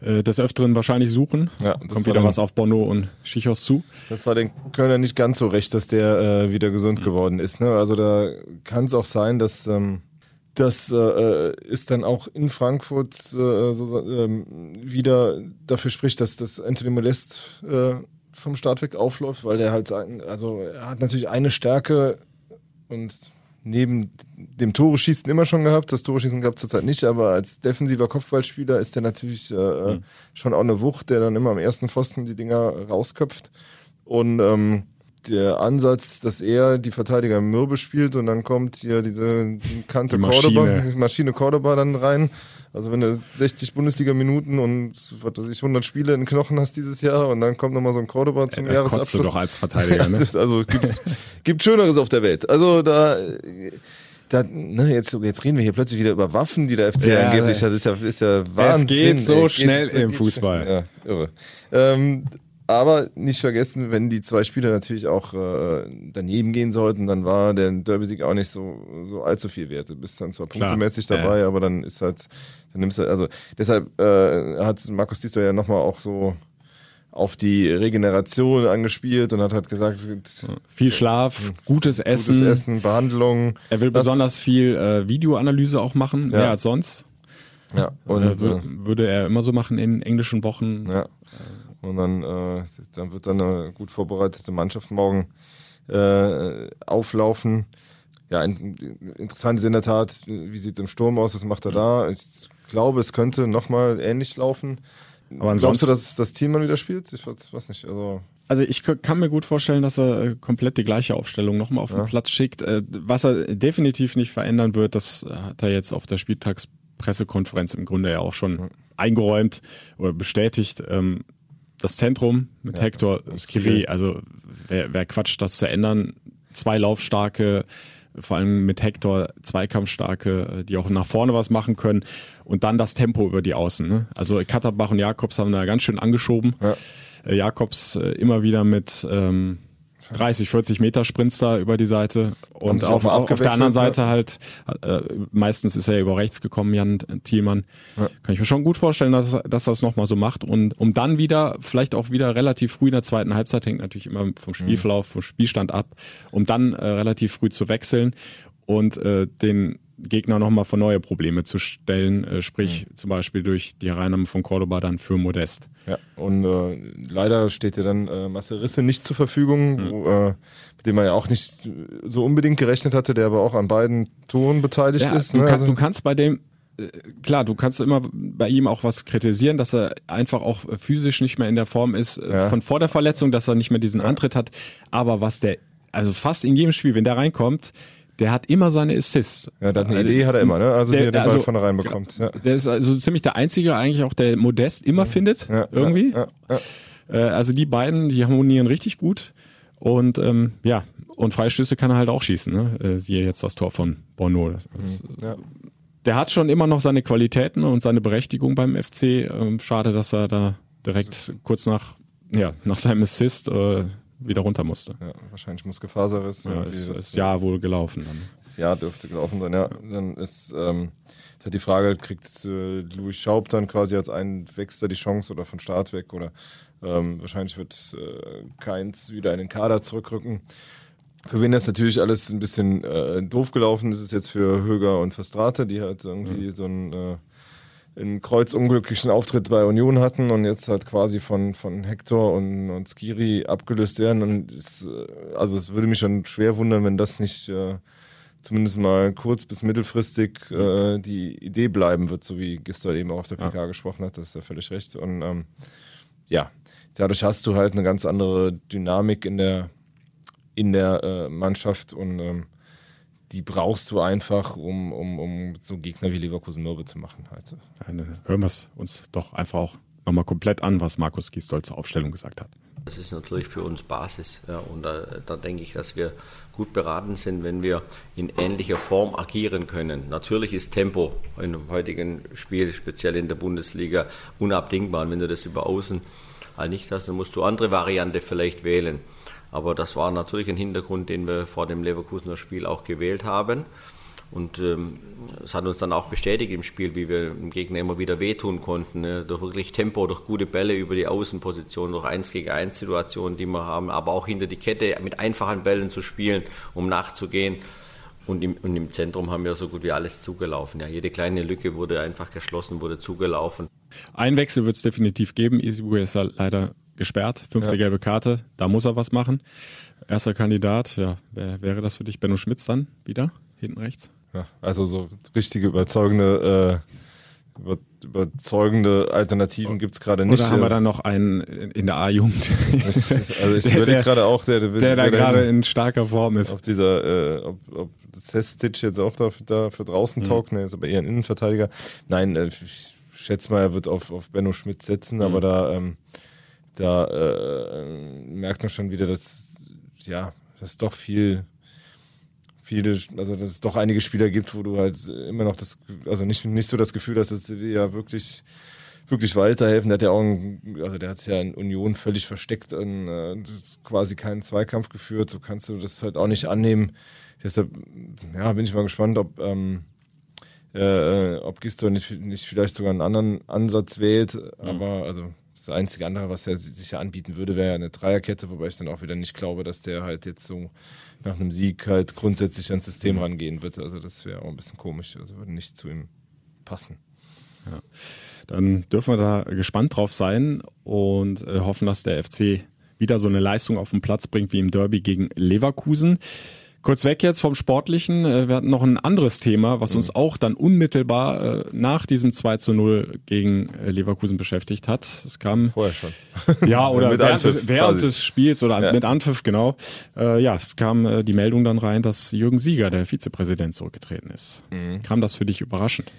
äh, des Öfteren wahrscheinlich suchen. Ja, Kommt wieder was auf Bono und Schichos zu. Das war den Kölner nicht ganz so recht, dass der äh, wieder gesund mhm. geworden ist. Ne? Also da kann es auch sein, dass ähm, das äh, ist dann auch in Frankfurt äh, so, äh, wieder dafür spricht, dass das Anthony Modest äh, vom Start weg aufläuft, weil der halt, also er hat natürlich eine Stärke und neben dem Tore schießen immer schon gehabt. Das Tore schießen gab es zurzeit nicht, aber als defensiver Kopfballspieler ist der natürlich äh, mhm. schon auch eine Wucht, der dann immer am ersten Pfosten die Dinger rausköpft. Und ähm, der Ansatz, dass er die Verteidiger Mürbe spielt und dann kommt hier diese die Kante die Cordoba, Maschine Cordoba dann rein. Also wenn du 60 Bundesliga-Minuten und was weiß ich, 100 Spiele in den Knochen hast dieses Jahr und dann kommt nochmal so ein Cordoba zum er, Jahresabschluss. du doch als Verteidiger, [laughs] ne? also gibt, gibt Schöneres auf der Welt. Also da da, ne, jetzt, jetzt reden wir hier plötzlich wieder über Waffen, die der FC ja, angeblich hat. Das ist ja, ist ja Wahnsinn. Es geht so ey, schnell geht, im Fußball. Ja, irre. Ähm, aber nicht vergessen, wenn die zwei Spieler natürlich auch äh, daneben gehen sollten, dann war der Derby-Sieg auch nicht so, so allzu viel wert. Du bist dann zwar punktemäßig dabei, ja. aber dann ist halt, dann nimmst du, also deshalb äh, hat Markus Diesel ja nochmal auch so auf die Regeneration angespielt und hat halt gesagt, viel Schlaf, gutes Essen, gutes Essen, Behandlung. Er will besonders viel äh, Videoanalyse auch machen, ja. mehr als sonst. Ja, und äh, würde er immer so machen in englischen Wochen. Ja. Und dann, äh, dann wird dann eine gut vorbereitete Mannschaft morgen äh, auflaufen. Ja, in, interessant ist in der Tat, wie sieht es im Sturm aus, was macht er da? Ich glaube, es könnte nochmal ähnlich laufen. Aber Glaubst du, dass das Team mal wieder spielt? Ich weiß nicht. Also also ich kann mir gut vorstellen, dass er äh, komplett die gleiche Aufstellung nochmal auf den Platz schickt. Äh, was er definitiv nicht verändern wird, das hat er jetzt auf der Spieltagspressekonferenz im Grunde ja auch schon eingeräumt oder bestätigt. Das Zentrum mit ja, Hector Skiri, also wer, wer quatscht, das zu ändern? Zwei laufstarke, vor allem mit Hector Zweikampfstarke, die auch nach vorne was machen können und dann das Tempo über die Außen. Ne? Also Katterbach und Jakobs haben da ganz schön angeschoben. Ja. Äh, Jakobs äh, immer wieder mit ähm, 30, 40 Meter Sprints da über die Seite und auf, auf, der anderen Seite halt, äh, meistens ist er über rechts gekommen, Jan Thielmann. Ja. Kann ich mir schon gut vorstellen, dass, dass das nochmal so macht und um dann wieder, vielleicht auch wieder relativ früh in der zweiten Halbzeit, hängt natürlich immer vom Spielverlauf, vom Spielstand ab, um dann äh, relativ früh zu wechseln und äh, den Gegner nochmal vor neue Probleme zu stellen, äh, sprich mhm. zum Beispiel durch die Hereinnahme von Cordoba dann für Modest. Ja, und äh, leider steht ja dann äh, Marcel Risse nicht zur Verfügung, mhm. wo, äh, mit dem man ja auch nicht so unbedingt gerechnet hatte, der aber auch an beiden Toren beteiligt ja, ist. Du, ne? kann, also, du kannst bei dem äh, klar, du kannst immer bei ihm auch was kritisieren, dass er einfach auch physisch nicht mehr in der Form ist äh, ja. von vor der Verletzung, dass er nicht mehr diesen Antritt hat. Aber was der, also fast in jedem Spiel, wenn der reinkommt, der hat immer seine Assists. Ja, der hat eine Idee, hat er immer, ne? Also der, wie er den Ball also, von rein bekommt. Ja. Der ist also ziemlich der Einzige eigentlich auch, der Modest immer findet, ja, irgendwie. Ja, äh, also die beiden, die harmonieren richtig gut. Und ähm, ja, und Freistöße kann er halt auch schießen, ne? Äh, siehe jetzt das Tor von. Das, mhm, ja. Der hat schon immer noch seine Qualitäten und seine Berechtigung beim FC. Ähm, schade, dass er da direkt kurz nach, ja, nach seinem Assist äh, wieder runter musste. Ja, wahrscheinlich Muskelfaserriss. Ja, ist, das Jahr wohl gelaufen. Dann. Das Jahr dürfte gelaufen sein, ja. Dann ist, ähm, halt die Frage, kriegt äh, Louis Schaub dann quasi als einen Wechsler die Chance oder von Start weg oder ähm, wahrscheinlich wird äh, Keins wieder in den Kader zurückrücken. Für wen das natürlich alles ein bisschen äh, doof gelaufen ist, ist jetzt für Höger und Verstrate, die halt irgendwie mhm. so ein äh, einen kreuzunglücklichen Auftritt bei Union hatten und jetzt halt quasi von, von Hector und, und Skiri abgelöst werden. Und es, äh, also es würde mich schon schwer wundern, wenn das nicht äh, zumindest mal kurz- bis mittelfristig äh, die Idee bleiben wird, so wie Gistol eben auch auf der PK ja. gesprochen hat, das ist ja völlig recht. Und ähm, ja, dadurch hast du halt eine ganz andere Dynamik in der in der äh, Mannschaft und ähm, die brauchst du einfach, um, um, um so Gegner wie Leverkusen mürbe zu machen. Halt. Eine, hören wir es uns doch einfach auch nochmal komplett an, was Markus Gisdol zur Aufstellung gesagt hat. Das ist natürlich für uns Basis. Ja, und da, da denke ich, dass wir gut beraten sind, wenn wir in ähnlicher Form agieren können. Natürlich ist Tempo in einem heutigen Spiel, speziell in der Bundesliga, unabdingbar. Und wenn du das über Außen halt nicht hast, dann musst du andere Variante vielleicht wählen. Aber das war natürlich ein Hintergrund, den wir vor dem Leverkusener Spiel auch gewählt haben. Und ähm, es hat uns dann auch bestätigt im Spiel, wie wir dem Gegner immer wieder wehtun konnten. Ne? Durch wirklich Tempo, durch gute Bälle über die Außenposition, durch 1 gegen 1 Situationen, die wir haben, aber auch hinter die Kette mit einfachen Bällen zu spielen, um nachzugehen. Und im, und im Zentrum haben wir so gut wie alles zugelaufen. Ja, jede kleine Lücke wurde einfach geschlossen, wurde zugelaufen. Ein Wechsel wird es definitiv geben. Isibu ist ja leider gesperrt, fünfte ja. gelbe Karte, da muss er was machen. Erster Kandidat, ja, wer wäre das für dich? Benno Schmitz dann wieder, hinten rechts? Ja, also so richtige überzeugende, äh, über, überzeugende Alternativen gibt es gerade nicht. Oder haben wir dann noch einen in der A-Jugend? also ich [laughs] überlege gerade auch, der, der, der, der da gerade in starker Form ist. Ob dieser, äh, ob, ob Sestic jetzt auch da, da für draußen mhm. taugt, ne, ist aber eher ein Innenverteidiger. Nein, äh, ich schätze mal, er wird auf, auf Benno Schmidt setzen, mhm. aber da, ähm, da äh, merkt man schon wieder, dass ja, das doch viel viele, also dass es doch einige Spieler gibt, wo du halt immer noch das, also nicht, nicht so das Gefühl hast, dass sie ja wirklich, wirklich weiterhelfen. Der hat ja auch, ein, also der hat sich ja in Union völlig versteckt, in, äh, quasi keinen Zweikampf geführt. So kannst du das halt auch nicht annehmen. Deshalb, ja, bin ich mal gespannt, ob, ähm, äh, ob Gisto nicht, nicht vielleicht sogar einen anderen Ansatz wählt. Mhm. Aber also das einzige andere, was er sich ja anbieten würde, wäre eine Dreierkette, wobei ich dann auch wieder nicht glaube, dass der halt jetzt so nach einem Sieg halt grundsätzlich ans System mhm. rangehen wird. Also das wäre auch ein bisschen komisch. Also würde nicht zu ihm passen. Ja. Dann dürfen wir da gespannt drauf sein und äh, hoffen, dass der FC wieder so eine Leistung auf den Platz bringt wie im Derby gegen Leverkusen. Kurz weg jetzt vom Sportlichen. Äh, wir hatten noch ein anderes Thema, was uns mhm. auch dann unmittelbar äh, nach diesem 2 zu 0 gegen äh, Leverkusen beschäftigt hat. Es kam vorher schon. [laughs] Ja, oder während, Anpfiff, während des Spiels oder ja. mit Anpfiff, genau. ja, es kam die Meldung dann rein, dass Jürgen Sieger, der Vizepräsident, zurückgetreten ist. Mhm. Kam das für dich überraschend?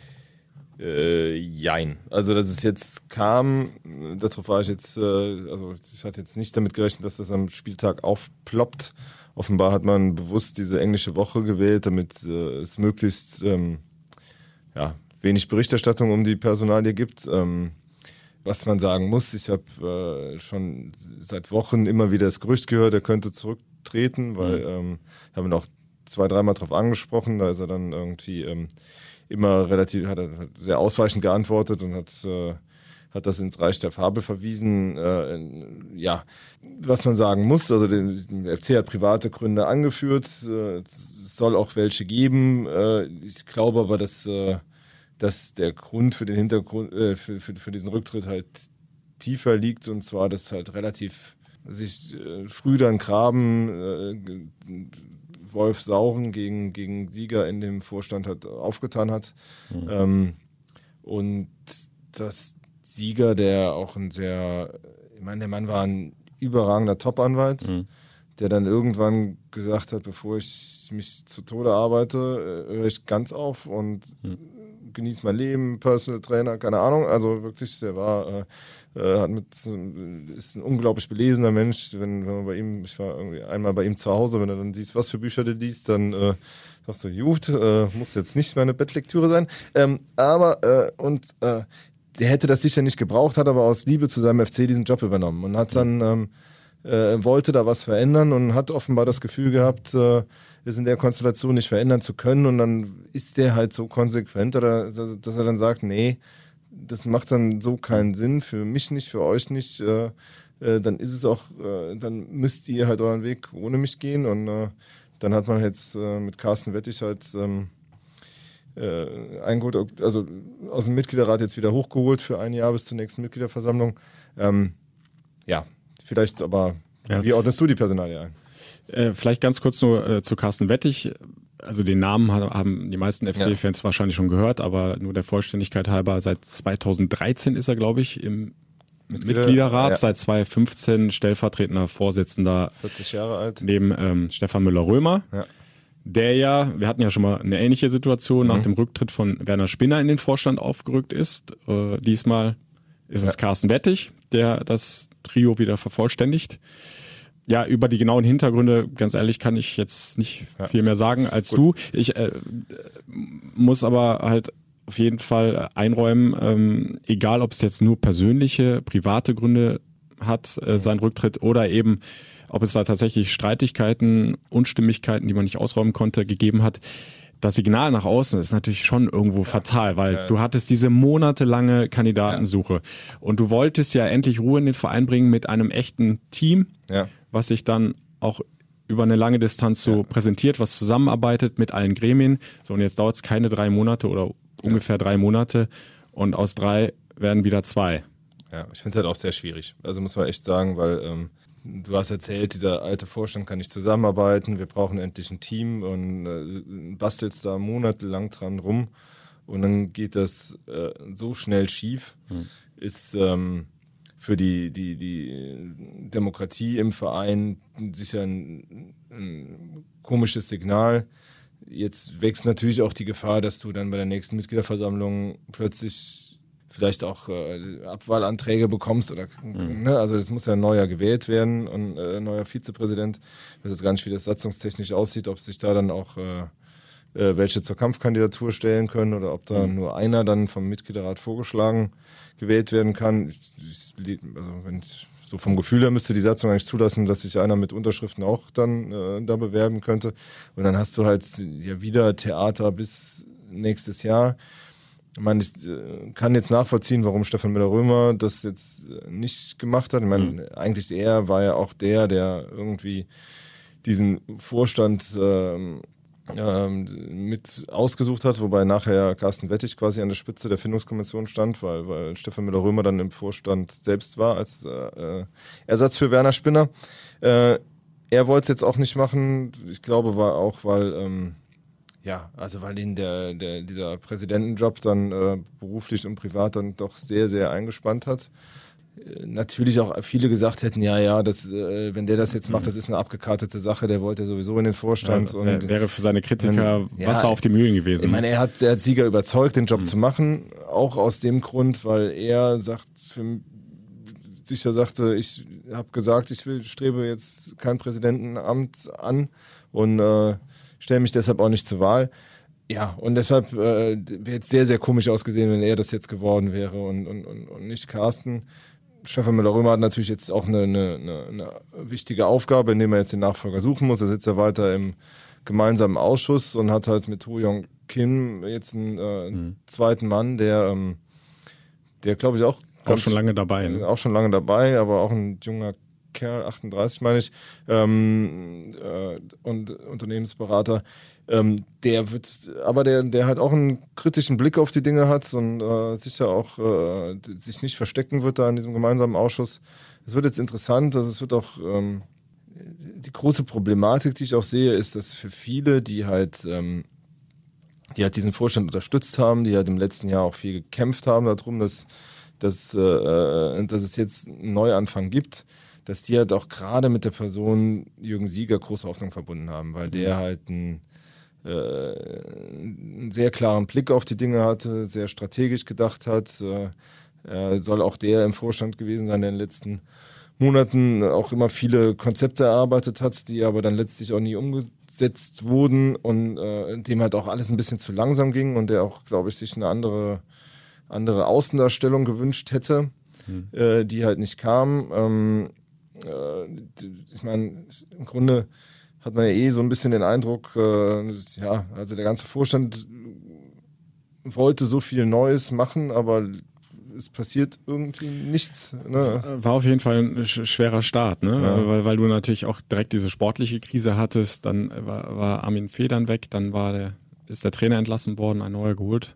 Äh, jein. Also, dass es jetzt kam, darauf war ich jetzt, äh, also ich hatte jetzt nicht damit gerechnet, dass das am Spieltag aufploppt. Offenbar hat man bewusst diese englische Woche gewählt, damit äh, es möglichst ähm, ja, wenig Berichterstattung um die Personalie gibt. Ähm, was man sagen muss, ich habe äh, schon seit Wochen immer wieder das Gerücht gehört, er könnte zurücktreten, weil mhm. ähm, ich habe ihn auch zwei, dreimal darauf angesprochen, da ist er dann irgendwie ähm, immer relativ, hat er sehr ausweichend geantwortet und hat äh, hat das ins Reich der Fabel verwiesen. Äh, ja, was man sagen muss, also der FC hat private Gründe angeführt, äh, es soll auch welche geben. Äh, ich glaube aber, dass, äh, dass der Grund für den Hintergrund, äh, für, für, für diesen Rücktritt halt tiefer liegt und zwar, dass halt relativ sich früh dann Graben, Wolf Sauren gegen, gegen Sieger in dem Vorstand hat aufgetan hat. Mhm. Ähm, und dass Sieger, der auch ein sehr, ich meine, der Mann war ein überragender Top-Anwalt, mhm. der dann irgendwann gesagt hat, bevor ich mich zu Tode arbeite, äh, höre ich ganz auf und mhm. genieße mein Leben, Personal Trainer, keine Ahnung. Also wirklich, der war, äh, äh hat mit, ist ein unglaublich belesener Mensch. Wenn, wenn man bei ihm, ich war irgendwie einmal bei ihm zu Hause, wenn du dann siehst, was für Bücher du liest, dann äh, sagst du, gut, äh, muss jetzt nicht meine Bettlektüre sein. Ähm, aber, äh, und der hätte das sicher nicht gebraucht, hat aber aus Liebe zu seinem FC diesen Job übernommen und hat dann ähm, äh, wollte da was verändern und hat offenbar das Gefühl gehabt, äh, es in der Konstellation nicht verändern zu können und dann ist der halt so konsequent, oder, dass, er dann sagt, nee, das macht dann so keinen Sinn für mich nicht, für euch nicht. Äh, äh, dann ist es auch, äh, dann müsst ihr halt euren Weg ohne mich gehen und äh, dann hat man jetzt äh, mit Carsten Wettig halt ähm, äh, eingeholt, also aus dem Mitgliederrat jetzt wieder hochgeholt für ein Jahr bis zur nächsten Mitgliederversammlung. Ähm, ja, vielleicht aber, ja. wie ordnest du die Personalie ein? Äh, vielleicht ganz kurz nur äh, zu Carsten Wettig. Also den Namen haben die meisten FC-Fans ja. wahrscheinlich schon gehört, aber nur der Vollständigkeit halber, seit 2013 ist er, glaube ich, im Mitglieder, Mitgliederrat, ja. seit 2015 stellvertretender Vorsitzender. 40 Jahre alt. Neben ähm, Stefan Müller-Römer. Ja. Der ja, wir hatten ja schon mal eine ähnliche Situation, mhm. nach dem Rücktritt von Werner Spinner in den Vorstand aufgerückt ist. Äh, diesmal ist ja. es Carsten Wettig, der das Trio wieder vervollständigt. Ja, über die genauen Hintergründe, ganz ehrlich, kann ich jetzt nicht ja. viel mehr sagen als Gut. du. Ich äh, muss aber halt auf jeden Fall einräumen, ähm, egal ob es jetzt nur persönliche, private Gründe hat, äh, sein Rücktritt oder eben ob es da tatsächlich Streitigkeiten, Unstimmigkeiten, die man nicht ausräumen konnte, gegeben hat. Das Signal nach außen ist natürlich schon irgendwo ja. fatal, weil ja. du hattest diese monatelange Kandidatensuche ja. und du wolltest ja endlich Ruhe in den Verein bringen mit einem echten Team, was sich dann auch über eine lange Distanz so präsentiert, was zusammenarbeitet mit allen Gremien. So, und jetzt dauert es keine drei Monate oder ungefähr drei Monate und aus drei werden wieder zwei. Ja, ich finde es halt auch sehr schwierig. Also muss man echt sagen, weil ähm, du hast erzählt, dieser alte Vorstand kann nicht zusammenarbeiten, wir brauchen endlich ein Team und äh, bastelst da monatelang dran rum und dann geht das äh, so schnell schief, hm. ist ähm, für die, die, die Demokratie im Verein sicher ein, ein komisches Signal. Jetzt wächst natürlich auch die Gefahr, dass du dann bei der nächsten Mitgliederversammlung plötzlich vielleicht auch äh, Abwahlanträge bekommst oder mhm. ne, also es muss ja ein neuer gewählt werden und äh, neuer Vizepräsident. Ich weiß jetzt gar nicht, wie das satzungstechnisch aussieht, ob sich da dann auch äh, äh, welche zur Kampfkandidatur stellen können oder ob da mhm. nur einer dann vom Mitgliederrat vorgeschlagen gewählt werden kann. Ich, also wenn ich so vom Gefühl her müsste die Satzung eigentlich zulassen, dass sich einer mit Unterschriften auch dann äh, da bewerben könnte. Und dann hast du halt ja wieder Theater bis nächstes Jahr. Ich meine, ich äh, kann jetzt nachvollziehen, warum Stefan Müller-Römer das jetzt äh, nicht gemacht hat. Ich meine, mhm. eigentlich er war ja auch der, der irgendwie diesen Vorstand ähm, ähm, mit ausgesucht hat, wobei nachher Carsten Wettig quasi an der Spitze der Findungskommission stand, weil, weil Stefan Müller-Römer dann im Vorstand selbst war als äh, Ersatz für Werner Spinner. Äh, er wollte es jetzt auch nicht machen. Ich glaube, war auch, weil ähm, ja, also weil ihn der, der dieser Präsidentenjob dann äh, beruflich und privat dann doch sehr, sehr eingespannt hat natürlich auch viele gesagt hätten, ja, ja, das, äh, wenn der das jetzt macht, das ist eine abgekartete Sache, der wollte sowieso in den Vorstand. Ja, und wäre für seine Kritiker ja, Wasser auf die Mühlen gewesen. Ich meine, er hat, er hat Sieger überzeugt, den Job mhm. zu machen, auch aus dem Grund, weil er sagt, für, sicher sagte, ich habe gesagt, ich will, strebe jetzt kein Präsidentenamt an und äh, stelle mich deshalb auch nicht zur Wahl. Ja, und deshalb äh, wäre es sehr, sehr komisch ausgesehen, wenn er das jetzt geworden wäre und, und, und, und nicht Carsten. Stefan Müller-Römer hat natürlich jetzt auch eine, eine, eine, wichtige Aufgabe, indem er jetzt den Nachfolger suchen muss. Er sitzt ja weiter im gemeinsamen Ausschuss und hat halt mit Ho Young Kim jetzt einen äh, mhm. zweiten Mann, der, ähm, der glaube ich auch auch schon lange dabei, ne? auch schon lange dabei, aber auch ein junger Kerl, 38 meine ich, ähm, äh, und Unternehmensberater, ähm, der wird, aber der, der halt auch einen kritischen Blick auf die Dinge hat und äh, sicher auch äh, sich nicht verstecken wird da in diesem gemeinsamen Ausschuss. Es wird jetzt interessant, also es wird auch ähm, die große Problematik, die ich auch sehe, ist, dass für viele, die halt ähm, die halt diesen Vorstand unterstützt haben, die halt im letzten Jahr auch viel gekämpft haben darum, dass, dass, äh, äh dass es jetzt einen Neuanfang gibt, dass die halt auch gerade mit der Person Jürgen Sieger große Hoffnung verbunden haben, weil der mhm. halt ein äh, einen sehr klaren Blick auf die Dinge hatte, sehr strategisch gedacht hat. Äh, er soll auch der im Vorstand gewesen sein, der in den letzten Monaten auch immer viele Konzepte erarbeitet hat, die aber dann letztlich auch nie umgesetzt wurden und äh, dem halt auch alles ein bisschen zu langsam ging und der auch, glaube ich, sich eine andere, andere Außendarstellung gewünscht hätte, hm. äh, die halt nicht kam. Ähm, äh, ich meine, im Grunde hat man ja eh so ein bisschen den Eindruck, äh, ja, also der ganze Vorstand wollte so viel Neues machen, aber es passiert irgendwie nichts. Ne? War auf jeden Fall ein schwerer Start, ne? Ja. Weil, weil du natürlich auch direkt diese sportliche Krise hattest. Dann war, war Armin Federn weg, dann war der ist der Trainer entlassen worden, ein neuer geholt.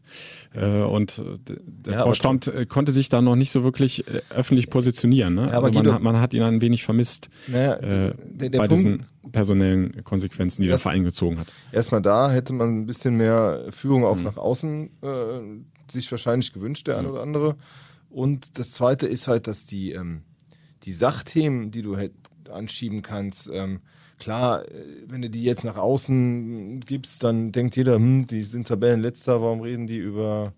Äh, und der ja, Vorstand äh, konnte sich da noch nicht so wirklich äh, öffentlich positionieren. Ne? Ja, also man, hat, man hat ihn ein wenig vermisst naja, äh, der, der bei Punkt, diesen personellen Konsequenzen, die der Verein gezogen hat. Erstmal da hätte man ein bisschen mehr Führung auch mhm. nach außen äh, sich wahrscheinlich gewünscht, der eine oder andere. Und das Zweite ist halt, dass die, ähm, die Sachthemen, die du halt anschieben kannst, ähm, klar, äh, wenn du die jetzt nach außen gibst, dann denkt jeder, hm, die sind Tabellenletzter, warum reden die über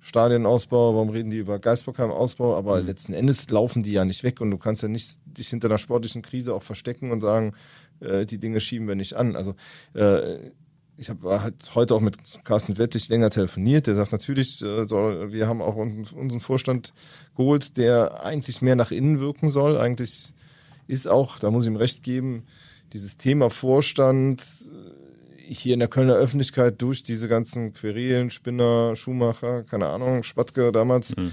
Stadienausbau, warum reden die über Geisbockheim-Ausbau, aber mhm. letzten Endes laufen die ja nicht weg und du kannst ja nicht dich hinter einer sportlichen Krise auch verstecken und sagen, äh, die Dinge schieben wir nicht an. Also äh, ich habe halt heute auch mit Carsten Wettig länger telefoniert. Der sagt natürlich, äh, soll, wir haben auch unseren Vorstand geholt, der eigentlich mehr nach innen wirken soll. Eigentlich ist auch, da muss ich ihm recht geben, dieses Thema Vorstand hier in der Kölner Öffentlichkeit durch diese ganzen Querelen, Spinner, Schumacher, keine Ahnung, Spatke damals, mhm.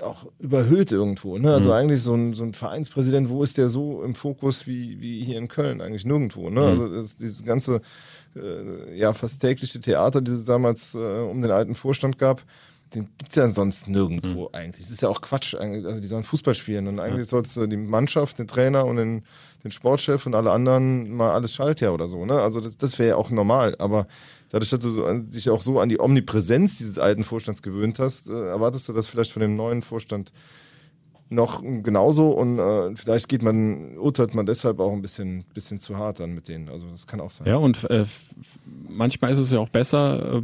auch überhöht irgendwo. Ne? Also mhm. eigentlich so ein, so ein Vereinspräsident, wo ist der so im Fokus wie, wie hier in Köln? Eigentlich nirgendwo. Ne? Mhm. Also dieses ganze äh, ja fast tägliche Theater, das es damals äh, um den alten Vorstand gab, den gibt es ja sonst nirgendwo mhm. eigentlich. Das ist ja auch Quatsch. Also die sollen Fußball spielen und eigentlich ja. sollst du die Mannschaft, den Trainer und den, den Sportchef und alle anderen mal alles Schaltjahr oder so. Ne? Also das, das wäre ja auch normal. Aber dadurch, dass du dich auch so an die Omnipräsenz dieses alten Vorstands gewöhnt hast, äh, erwartest du das vielleicht von dem neuen Vorstand noch genauso und äh, vielleicht geht man, urteilt man deshalb auch ein bisschen, bisschen zu hart dann mit denen. Also das kann auch sein. Ja, und äh, manchmal ist es ja auch besser äh,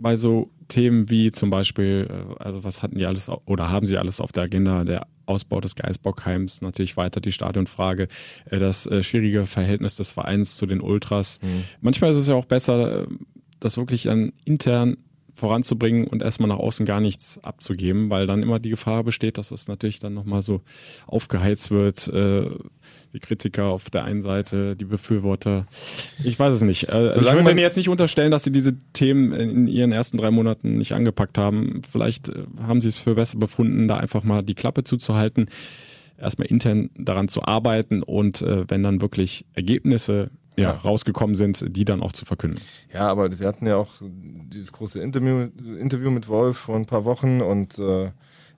bei so Themen wie zum Beispiel, äh, also was hatten die alles oder haben sie alles auf der Agenda, der Ausbau des Geisbockheims, natürlich weiter die Stadionfrage, äh, das äh, schwierige Verhältnis des Vereins zu den Ultras. Mhm. Manchmal ist es ja auch besser, das wirklich dann intern voranzubringen und erstmal nach außen gar nichts abzugeben, weil dann immer die Gefahr besteht, dass das natürlich dann nochmal so aufgeheizt wird. Äh, die Kritiker auf der einen Seite, die Befürworter. Ich weiß es nicht. Äh, ich würde denen jetzt nicht unterstellen, dass sie diese Themen in ihren ersten drei Monaten nicht angepackt haben. Vielleicht äh, haben sie es für besser befunden, da einfach mal die Klappe zuzuhalten erstmal intern daran zu arbeiten und äh, wenn dann wirklich Ergebnisse ja, rausgekommen sind, die dann auch zu verkünden. Ja, aber wir hatten ja auch dieses große Interview, Interview mit Wolf vor ein paar Wochen und äh,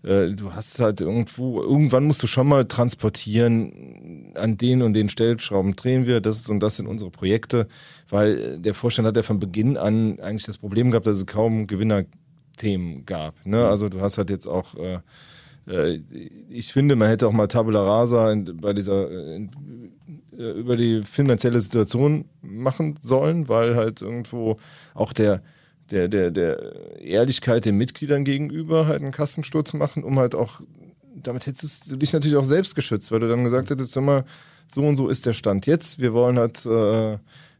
äh, du hast halt irgendwo, irgendwann musst du schon mal transportieren, an den und den Stellschrauben drehen wir, das ist und das sind unsere Projekte, weil der Vorstand hat ja von Beginn an eigentlich das Problem gehabt, dass es kaum Gewinnerthemen gab. Ne? Also du hast halt jetzt auch äh ich finde, man hätte auch mal Tabula Rasa bei dieser in, äh, über die finanzielle Situation machen sollen, weil halt irgendwo auch der der, der, der Ehrlichkeit den Mitgliedern gegenüber halt einen Kastensturz machen, um halt auch, damit hättest du dich natürlich auch selbst geschützt, weil du dann gesagt hättest, immer, so und so ist der Stand jetzt. Wir wollen halt, äh,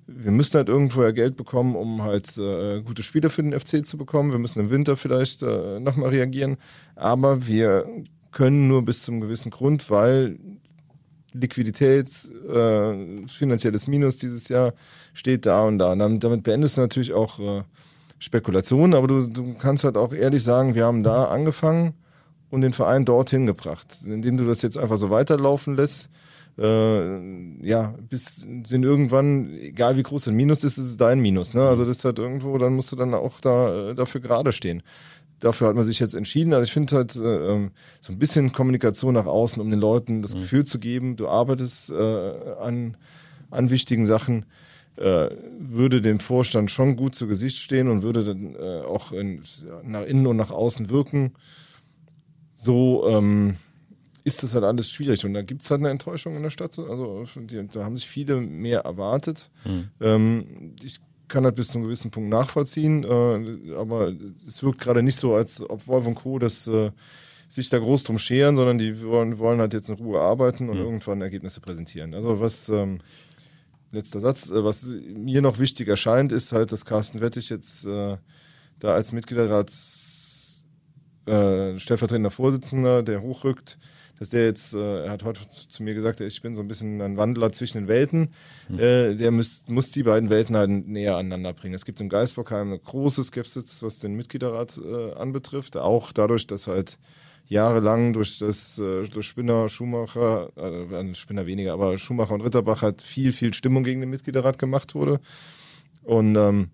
wir müssen halt irgendwo ja Geld bekommen, um halt äh, gute Spiele für den FC zu bekommen. Wir müssen im Winter vielleicht äh, nochmal reagieren. Aber wir können nur bis zum gewissen Grund, weil Liquidität, äh, finanzielles Minus dieses Jahr steht da und da. Und damit, damit beendest du natürlich auch äh, Spekulationen, aber du, du kannst halt auch ehrlich sagen, wir haben da angefangen und den Verein dorthin gebracht. Indem du das jetzt einfach so weiterlaufen lässt, äh, ja, bis sind irgendwann, egal wie groß ein Minus ist, ist es dein Minus. Ne? Also das ist halt irgendwo, dann musst du dann auch da äh, dafür gerade stehen dafür hat man sich jetzt entschieden. Also ich finde halt äh, ähm, so ein bisschen Kommunikation nach außen, um den Leuten das mhm. Gefühl zu geben, du arbeitest äh, an, an wichtigen Sachen, äh, würde dem Vorstand schon gut zu Gesicht stehen und würde dann äh, auch in, nach innen und nach außen wirken. So ähm, ist das halt alles schwierig. Und da gibt es halt eine Enttäuschung in der Stadt. Also die, da haben sich viele mehr erwartet. Mhm. Ähm, ich kann das bis zu einem gewissen Punkt nachvollziehen, äh, aber es wirkt gerade nicht so, als ob Wolf und Co. das äh, sich da groß drum scheren, sondern die wollen, wollen halt jetzt in Ruhe arbeiten und mhm. irgendwann Ergebnisse präsentieren. Also was, ähm, letzter Satz, äh, was mir noch wichtig erscheint, ist halt, dass Carsten Wettig jetzt äh, da als Mitgliederrats äh, stellvertretender Vorsitzender, der hochrückt, dass der jetzt, äh, er hat heute zu mir gesagt, ich bin so ein bisschen ein Wandler zwischen den Welten. Mhm. Äh, der muss, muss die beiden Welten halt näher aneinander bringen. Es gibt im Geisbockheim eine große Skepsis, was den Mitgliederrat äh, anbetrifft. Auch dadurch, dass halt jahrelang durch das äh, durch Spinner, Schumacher, äh, Spinner weniger, aber Schumacher und Ritterbach halt viel, viel Stimmung gegen den Mitgliederrat gemacht wurde. Und ähm,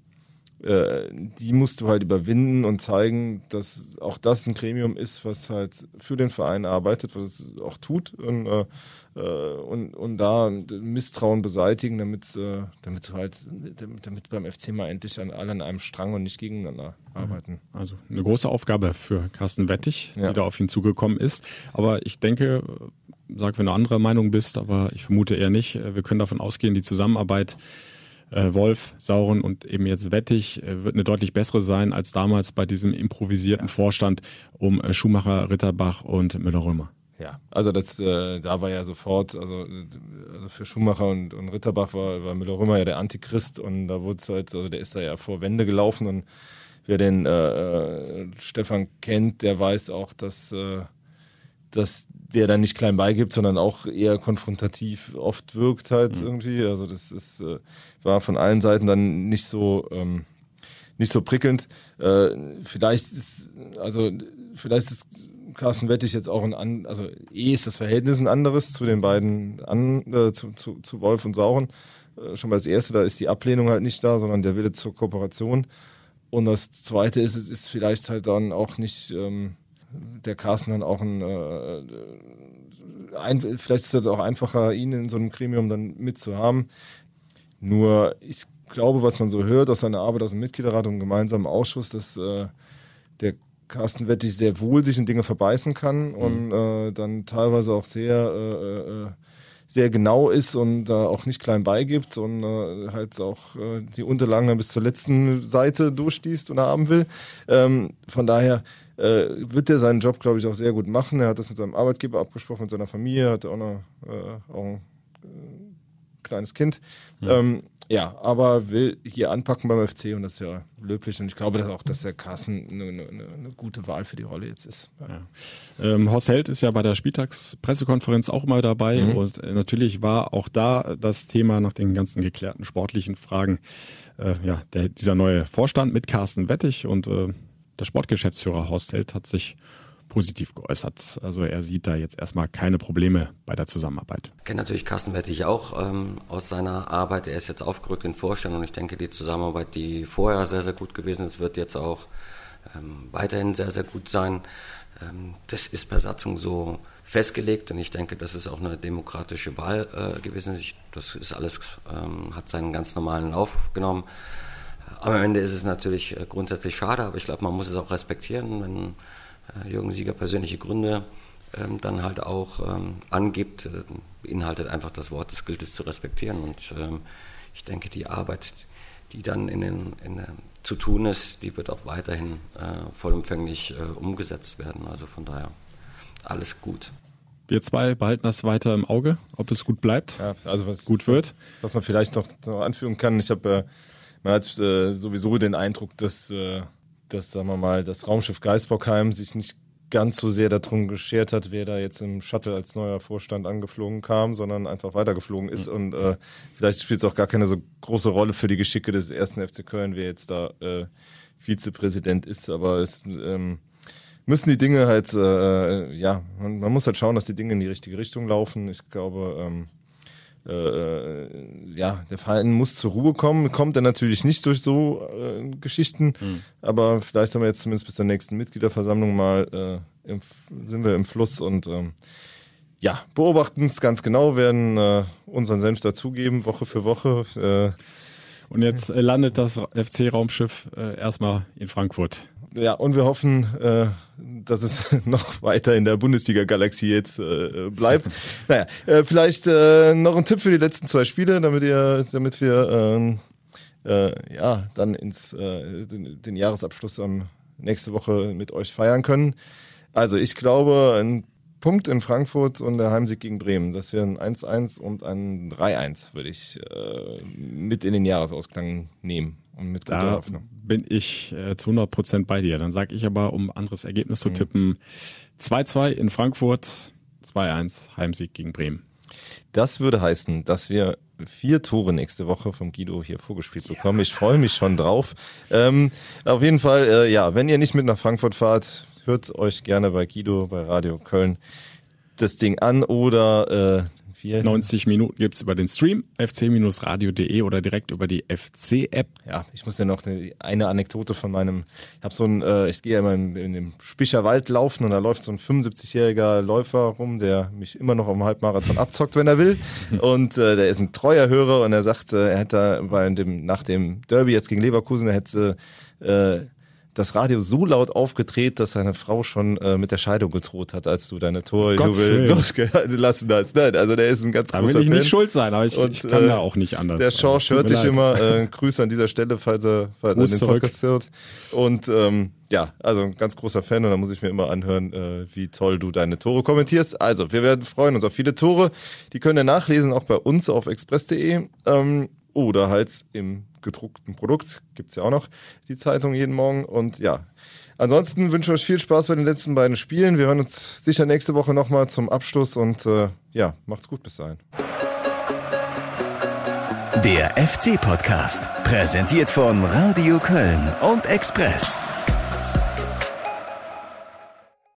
äh, die musst du halt überwinden und zeigen, dass auch das ein Gremium ist, was halt für den Verein arbeitet, was es auch tut und, äh, äh und, und da Misstrauen beseitigen, damit, äh, damit du halt, damit beim FC mal endlich an alle an einem Strang und nicht gegeneinander mhm. arbeiten. Also eine große Aufgabe für Carsten Wettig, ja. die da auf ihn zugekommen ist. Aber ich denke, sag, wenn du anderer Meinung bist, aber ich vermute eher nicht, wir können davon ausgehen, die Zusammenarbeit äh, Wolf, Sauren und eben jetzt Wettig äh, wird eine deutlich bessere sein als damals bei diesem improvisierten ja. Vorstand um äh, Schumacher, Ritterbach und Müller-Römer. Ja, also das, äh, da war ja sofort, also, also für Schumacher und, und Ritterbach war, war Müller-Römer ja der Antichrist und da wurde es halt, also der ist da ja vor Wände gelaufen und wer den äh, äh Stefan kennt, der weiß auch, dass äh, dass der dann nicht klein beigibt, sondern auch eher konfrontativ oft wirkt halt mhm. irgendwie. Also das ist, äh, war von allen Seiten dann nicht so, ähm, nicht so prickelnd. Äh, vielleicht ist, also vielleicht ist Carsten Wettig jetzt auch ein, an, also eh ist das Verhältnis ein anderes zu den beiden, an, äh, zu, zu, zu Wolf und Sauren. Äh, schon mal das erste, da ist die Ablehnung halt nicht da, sondern der Wille zur Kooperation. Und das zweite ist, es ist vielleicht halt dann auch nicht, ähm, der Carsten dann auch ein, äh, ein, vielleicht ist es auch einfacher, ihn in so einem Gremium dann mitzuhaben. Nur ich glaube, was man so hört aus seiner Arbeit aus dem Mitgliederrat und gemeinsamen Ausschuss, dass äh, der Carsten Wettig sehr wohl sich in Dinge verbeißen kann mhm. und äh, dann teilweise auch sehr äh, äh, sehr genau ist und da auch nicht klein beigibt und äh, halt auch äh, die Unterlagen bis zur letzten Seite durchliest und haben will. Ähm, von daher äh, wird er seinen Job, glaube ich, auch sehr gut machen. Er hat das mit seinem Arbeitgeber abgesprochen, mit seiner Familie, hat auch, noch, äh, auch ein äh, kleines Kind. Ja. Ähm, ja, aber will hier anpacken beim FC und das ist ja löblich. Und ich glaube dass auch, dass der Carsten eine, eine, eine gute Wahl für die Rolle jetzt ist. Ja. Ja. Ähm, Horst Held ist ja bei der Spieltagspressekonferenz auch mal dabei mhm. und äh, natürlich war auch da das Thema nach den ganzen geklärten sportlichen Fragen, äh, ja, der, dieser neue Vorstand mit Carsten Wettig und äh, der Sportgeschäftsführer Horst Held hat sich positiv geäußert. Also er sieht da jetzt erstmal keine Probleme bei der Zusammenarbeit. Ich kenne natürlich Carsten Wettig auch ähm, aus seiner Arbeit. Er ist jetzt aufgerückt in Vorstand und ich denke, die Zusammenarbeit, die vorher sehr, sehr gut gewesen ist, wird jetzt auch ähm, weiterhin sehr, sehr gut sein. Ähm, das ist per Satzung so festgelegt und ich denke, das ist auch eine demokratische Wahl äh, gewesen. Das ist alles, ähm, hat seinen ganz normalen Lauf genommen. Am Ende ist es natürlich äh, grundsätzlich schade, aber ich glaube, man muss es auch respektieren, wenn äh, Jürgen Sieger persönliche Gründe ähm, dann halt auch ähm, angibt, äh, beinhaltet einfach das Wort, das gilt es zu respektieren. Und ähm, ich denke, die Arbeit, die dann in den, in, äh, zu tun ist, die wird auch weiterhin äh, vollumfänglich äh, umgesetzt werden. Also von daher alles gut. Wir zwei behalten das weiter im Auge, ob es gut bleibt, ja, also was gut wird. Was man vielleicht noch, noch anführen kann, ich habe man hat äh, sowieso den Eindruck, dass, äh, dass, sagen wir mal, das Raumschiff Geisbockheim sich nicht ganz so sehr darum geschert hat, wer da jetzt im Shuttle als neuer Vorstand angeflogen kam, sondern einfach weitergeflogen ist. Mhm. Und äh, vielleicht spielt es auch gar keine so große Rolle für die Geschicke des ersten FC Köln, wer jetzt da äh, Vizepräsident ist. Aber es ähm, müssen die Dinge halt, äh, ja, man, man, muss halt schauen, dass die Dinge in die richtige Richtung laufen. Ich glaube, ähm, äh, ja, der Verein muss zur Ruhe kommen. Kommt er natürlich nicht durch so äh, Geschichten, mhm. aber vielleicht haben wir jetzt zumindest bis zur nächsten Mitgliederversammlung mal, äh, im, sind wir im Fluss und ähm, ja, beobachten es ganz genau, werden äh, unseren Senf dazugeben, Woche für Woche. Äh, und jetzt äh, landet das FC-Raumschiff äh, erstmal in Frankfurt. Ja, und wir hoffen, äh, dass es [laughs] noch weiter in der Bundesliga-Galaxie jetzt äh, bleibt. [laughs] naja, äh, vielleicht äh, noch ein Tipp für die letzten zwei Spiele, damit ihr, damit wir ähm, äh, ja dann ins äh, den, den Jahresabschluss am nächste Woche mit euch feiern können. Also ich glaube, ein Punkt in Frankfurt und der Heimsieg gegen Bremen. Das wäre ein 1-1 und ein 3-1, würde ich äh, mit in den Jahresausklang nehmen. Und mit da bin ich äh, zu 100 Prozent bei dir. Dann sage ich aber, um anderes Ergebnis zu mhm. tippen, 2-2 in Frankfurt, 2-1 Heimsieg gegen Bremen. Das würde heißen, dass wir vier Tore nächste Woche vom Guido hier vorgespielt bekommen. Ich freue mich schon drauf. Ähm, auf jeden Fall, äh, ja, wenn ihr nicht mit nach Frankfurt fahrt, hört euch gerne bei Guido bei Radio Köln das Ding an oder äh, Vier. 90 Minuten gibt's über den Stream, fc-radio.de oder direkt über die FC-App. Ja, ich muss ja noch eine, eine Anekdote von meinem, ich habe so ein, äh, ich gehe ja immer in, in dem Spischer Wald laufen und da läuft so ein 75-jähriger Läufer rum, der mich immer noch auf dem Halbmarathon abzockt, wenn er will. [laughs] Und äh, der ist ein treuer Hörer und er sagt, äh, er hätte bei dem, nach dem Derby jetzt gegen Leverkusen, er hätte äh, das Radio so laut aufgedreht, dass seine Frau schon äh, mit der Scheidung gedroht hat, als du deine Torjubel losgelassen hast. Nein, also der ist ein ganz da großer will ich Fan. nicht schuld sein, aber ich, Und, ich kann äh, da auch nicht anders. Der Schorsch tut hört dich leid. immer. Äh, Grüße an dieser Stelle, falls er, falls er den zurück. Podcast hört. Und ähm, ja, also ein ganz großer Fan und da muss ich mir immer anhören, äh, wie toll du deine Tore kommentierst. Also, wir werden freuen uns auf viele Tore. Die könnt ihr nachlesen, auch bei uns auf express.de ähm, oder halt im gedruckten Produkt. Gibt's ja auch noch die Zeitung jeden Morgen. Und ja, ansonsten wünsche ich euch viel Spaß bei den letzten beiden Spielen. Wir hören uns sicher nächste Woche nochmal zum Abschluss und äh, ja, macht's gut bis dahin. Der FC-Podcast, präsentiert von Radio Köln und Express.